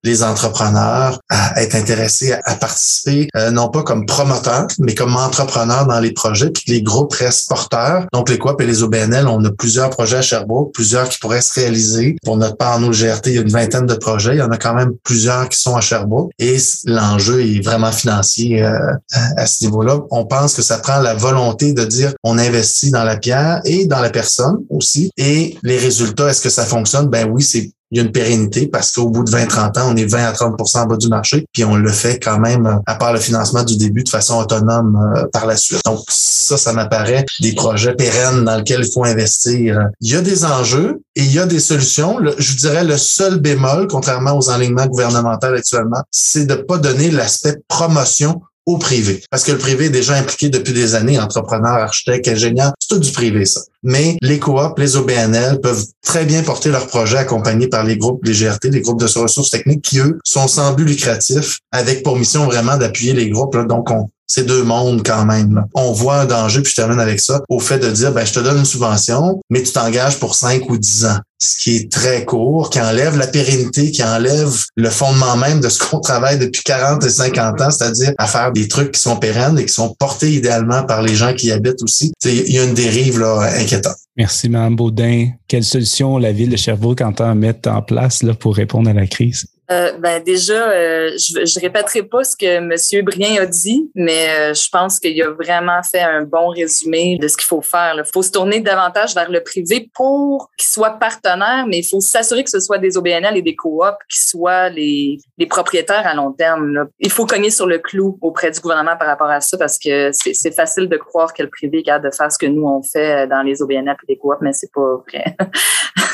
les entrepreneurs à être intéressés à, participer, non pas comme promoteurs, mais comme entrepreneurs dans les projets, puis que les groupes restent porteurs. Donc, les coop et les OBNL, on a plusieurs projets à Sherbrooke, plusieurs qui pourraient se réaliser. Pour notre part, nous, le GRT, il y a une vingtaine de projets. Il y en a quand même plusieurs qui sont à Sherbrooke. Et l'enjeu est vraiment financier euh, à ce niveau-là. On pense que ça prend la volonté de dire on investit dans la pierre et dans la personne aussi. Et les résultats, est-ce que ça fonctionne? Ben oui, c'est il y a une pérennité parce qu'au bout de 20-30 ans, on est 20 à 30% en bas du marché, puis on le fait quand même, à part le financement du début, de façon autonome euh, par la suite. Donc ça, ça m'apparaît des projets pérennes dans lesquels il faut investir. Il y a des enjeux et il y a des solutions. je dirais le seul bémol, contrairement aux enlignements gouvernementaux actuellement, c'est de pas donner l'aspect promotion au privé. Parce que le privé est déjà impliqué depuis des années, entrepreneurs, architectes, ingénieurs, c'est tout du privé, ça. Mais les coops, les OBNL peuvent très bien porter leurs projets accompagnés par les groupes, les GRT, les groupes de ressources techniques qui, eux, sont sans but lucratif, avec pour mission vraiment d'appuyer les groupes. Donc, on, c'est deux mondes quand même. On voit un danger, puis je termine avec ça, au fait de dire, ben, je te donne une subvention, mais tu t'engages pour cinq ou dix ans. Ce qui est très court, qui enlève la pérennité, qui enlève le fondement même de ce qu'on travaille depuis 40 et 50 ans, c'est-à-dire à faire des trucs qui sont pérennes et qui sont portés idéalement par les gens qui y habitent aussi. Il y a une dérive là, inquiétante. Merci, Mme Baudin. Quelle solution la ville de Sherbrooke entend mettre en place là, pour répondre à la crise? Euh, ben déjà, euh, je, je répéterai pas ce que M. Brien a dit, mais euh, je pense qu'il a vraiment fait un bon résumé de ce qu'il faut faire. Il faut se tourner davantage vers le privé pour qu'il soit partenaire, mais il faut s'assurer que ce soit des OBNL et des coops qui soient les, propriétaires à long terme. Il faut cogner sur le clou auprès du gouvernement par rapport à ça parce que c'est facile de croire que le privé est capable de faire ce que nous on fait dans les OBNL et les coops, mais c'est pas vrai.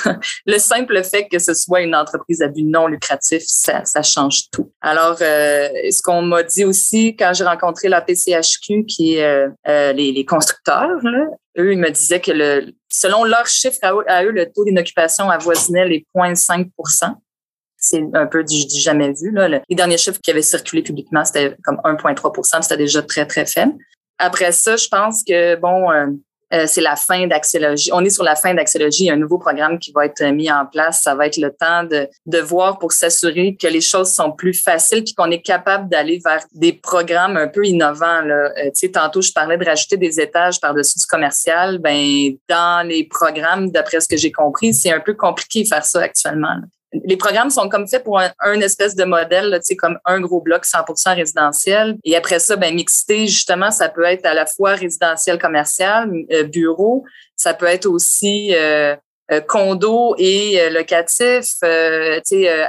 le simple fait que ce soit une entreprise à but non lucratif ça, ça change tout. Alors, euh, ce qu'on m'a dit aussi quand j'ai rencontré la PCHQ, qui est euh, euh, les, les, constructeurs, là, eux, ils me disaient que le, selon leurs chiffres à eux, le taux d'inoccupation avoisinait les 0,5% c'est un peu du, du jamais vu. Là. les derniers chiffres qui avaient circulé publiquement, c'était comme 1,3% c'était déjà très, très faible. Après ça, je pense que, bon, euh, c'est la fin d'Axélogie. On est sur la fin d'Axélogie. Il y a un nouveau programme qui va être mis en place. Ça va être le temps de, de voir pour s'assurer que les choses sont plus faciles puis qu'on est capable d'aller vers des programmes un peu innovants. Là. Euh, tu sais, tantôt, je parlais de rajouter des étages par-dessus du commercial. Ben, dans les programmes, d'après ce que j'ai compris, c'est un peu compliqué de faire ça actuellement les programmes sont comme faits pour un, espèce de modèle, tu comme un gros bloc 100% résidentiel. Et après ça, ben mixité, justement, ça peut être à la fois résidentiel, commercial, euh, bureau. Ça peut être aussi euh, condo et euh, locatif, euh, sais,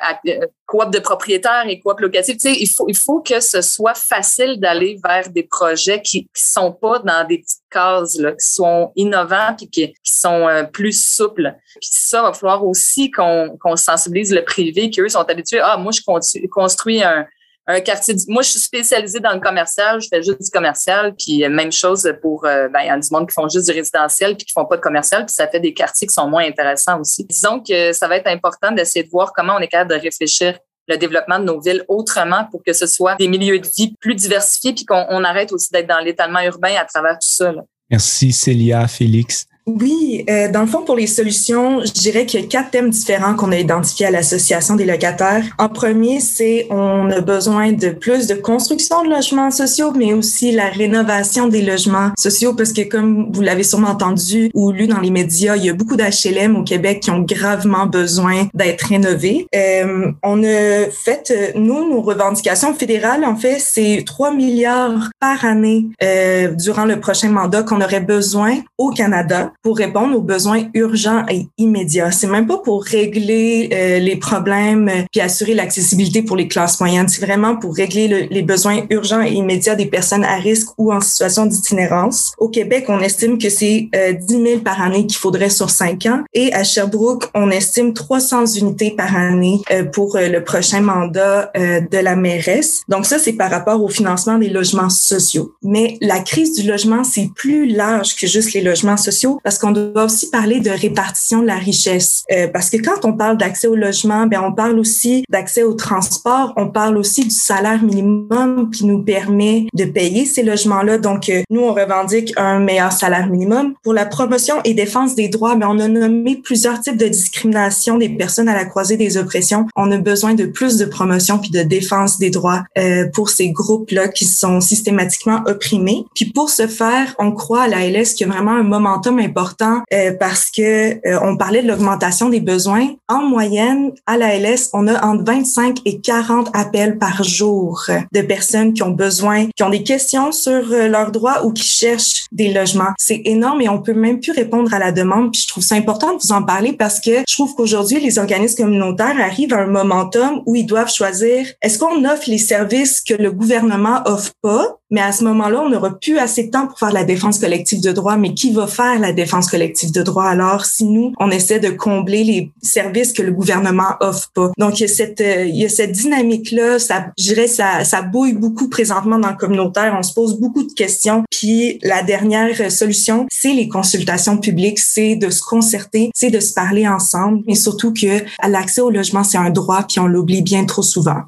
coop de propriétaires et coop locatif. Il faut, il faut que ce soit facile d'aller vers des projets qui, qui sont pas dans des petites cases, là, qui sont innovants puis qui, qui sont plus souples. Puis ça, va falloir aussi qu'on qu'on sensibilise le privé, qu'eux sont habitués. Ah, moi, je construis un, un quartier. Moi, je suis spécialisée dans le commercial. Je fais juste du commercial. Puis euh, même chose pour, euh, ben, il y a du monde qui font juste du résidentiel puis qui font pas de commercial. Puis ça fait des quartiers qui sont moins intéressants aussi. Disons que ça va être important d'essayer de voir comment on est capable de réfléchir le développement de nos villes autrement pour que ce soit des milieux de vie plus diversifiés puis qu'on arrête aussi d'être dans l'étalement urbain à travers tout ça. Merci Célia, Félix. Oui, euh, dans le fond, pour les solutions, je dirais qu'il y a quatre thèmes différents qu'on a identifiés à l'Association des locataires. En premier, c'est on a besoin de plus de construction de logements sociaux, mais aussi la rénovation des logements sociaux, parce que comme vous l'avez sûrement entendu ou lu dans les médias, il y a beaucoup d'HLM au Québec qui ont gravement besoin d'être rénovés. Euh, on a fait, nous, nos revendications fédérales, en fait, c'est 3 milliards par année euh, durant le prochain mandat qu'on aurait besoin au Canada pour répondre aux besoins urgents et immédiats. C'est même pas pour régler euh, les problèmes euh, puis assurer l'accessibilité pour les classes moyennes. C'est vraiment pour régler le, les besoins urgents et immédiats des personnes à risque ou en situation d'itinérance. Au Québec, on estime que c'est euh, 10 000 par année qu'il faudrait sur 5 ans et à Sherbrooke, on estime 300 unités par année euh, pour euh, le prochain mandat euh, de la mairesse. Donc ça, c'est par rapport au financement des logements sociaux. Mais la crise du logement, c'est plus large que juste les logements sociaux parce qu'on doit aussi parler de répartition de la richesse. Euh, parce que quand on parle d'accès au logement, ben on parle aussi d'accès au transport, on parle aussi du salaire minimum qui nous permet de payer ces logements-là. Donc euh, nous, on revendique un meilleur salaire minimum. Pour la promotion et défense des droits, ben on a nommé plusieurs types de discrimination des personnes à la croisée des oppressions. On a besoin de plus de promotion puis de défense des droits euh, pour ces groupes-là qui sont systématiquement opprimés. Puis pour ce faire, on croit à la LS qu'il y a vraiment un momentum important euh, parce que euh, on parlait de l'augmentation des besoins. En moyenne, à la LS, on a entre 25 et 40 appels par jour de personnes qui ont besoin, qui ont des questions sur euh, leurs droits ou qui cherchent des logements. C'est énorme et on peut même plus répondre à la demande. Puis je trouve ça important de vous en parler parce que je trouve qu'aujourd'hui, les organismes communautaires arrivent à un momentum où ils doivent choisir est-ce qu'on offre les services que le gouvernement offre pas? Mais à ce moment-là, on n'aura plus assez de temps pour faire la défense collective de droit. Mais qui va faire la défense collective de droit alors si nous, on essaie de combler les services que le gouvernement offre pas? Donc, il y a cette, euh, il y a cette dynamique-là. Ça, je dirais, ça, ça bouille beaucoup présentement dans le communautaire. On se pose beaucoup de questions. Puis, la dernière solution, c'est les consultations publiques. C'est de se concerter, c'est de se parler ensemble. Mais surtout que l'accès au logement, c'est un droit, puis on l'oublie bien trop souvent.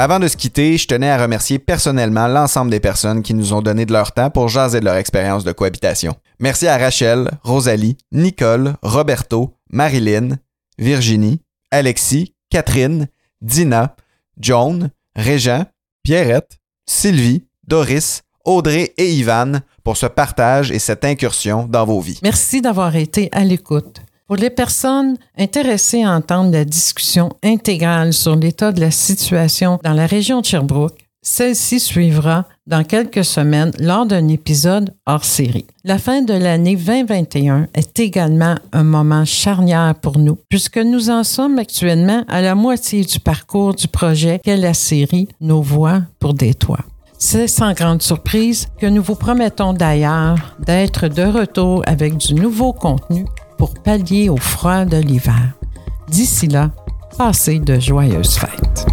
Avant de se quitter, je tenais à remercier personnellement l'ensemble des personnes qui nous ont donné de leur temps pour jaser de leur expérience de cohabitation. Merci à Rachel, Rosalie, Nicole, Roberto, Marilyn, Virginie, Alexis, Catherine, Dina, Joan, Régent, Pierrette, Sylvie, Doris, Audrey et Ivan pour ce partage et cette incursion dans vos vies. Merci d'avoir été à l'écoute. Pour les personnes intéressées à entendre la discussion intégrale sur l'état de la situation dans la région de Sherbrooke, celle-ci suivra dans quelques semaines lors d'un épisode hors série. La fin de l'année 2021 est également un moment charnière pour nous, puisque nous en sommes actuellement à la moitié du parcours du projet qu'est la série Nos voix pour des toits. C'est sans grande surprise que nous vous promettons d'ailleurs d'être de retour avec du nouveau contenu pour pallier au froid de l'hiver. D'ici là, passez de joyeuses fêtes.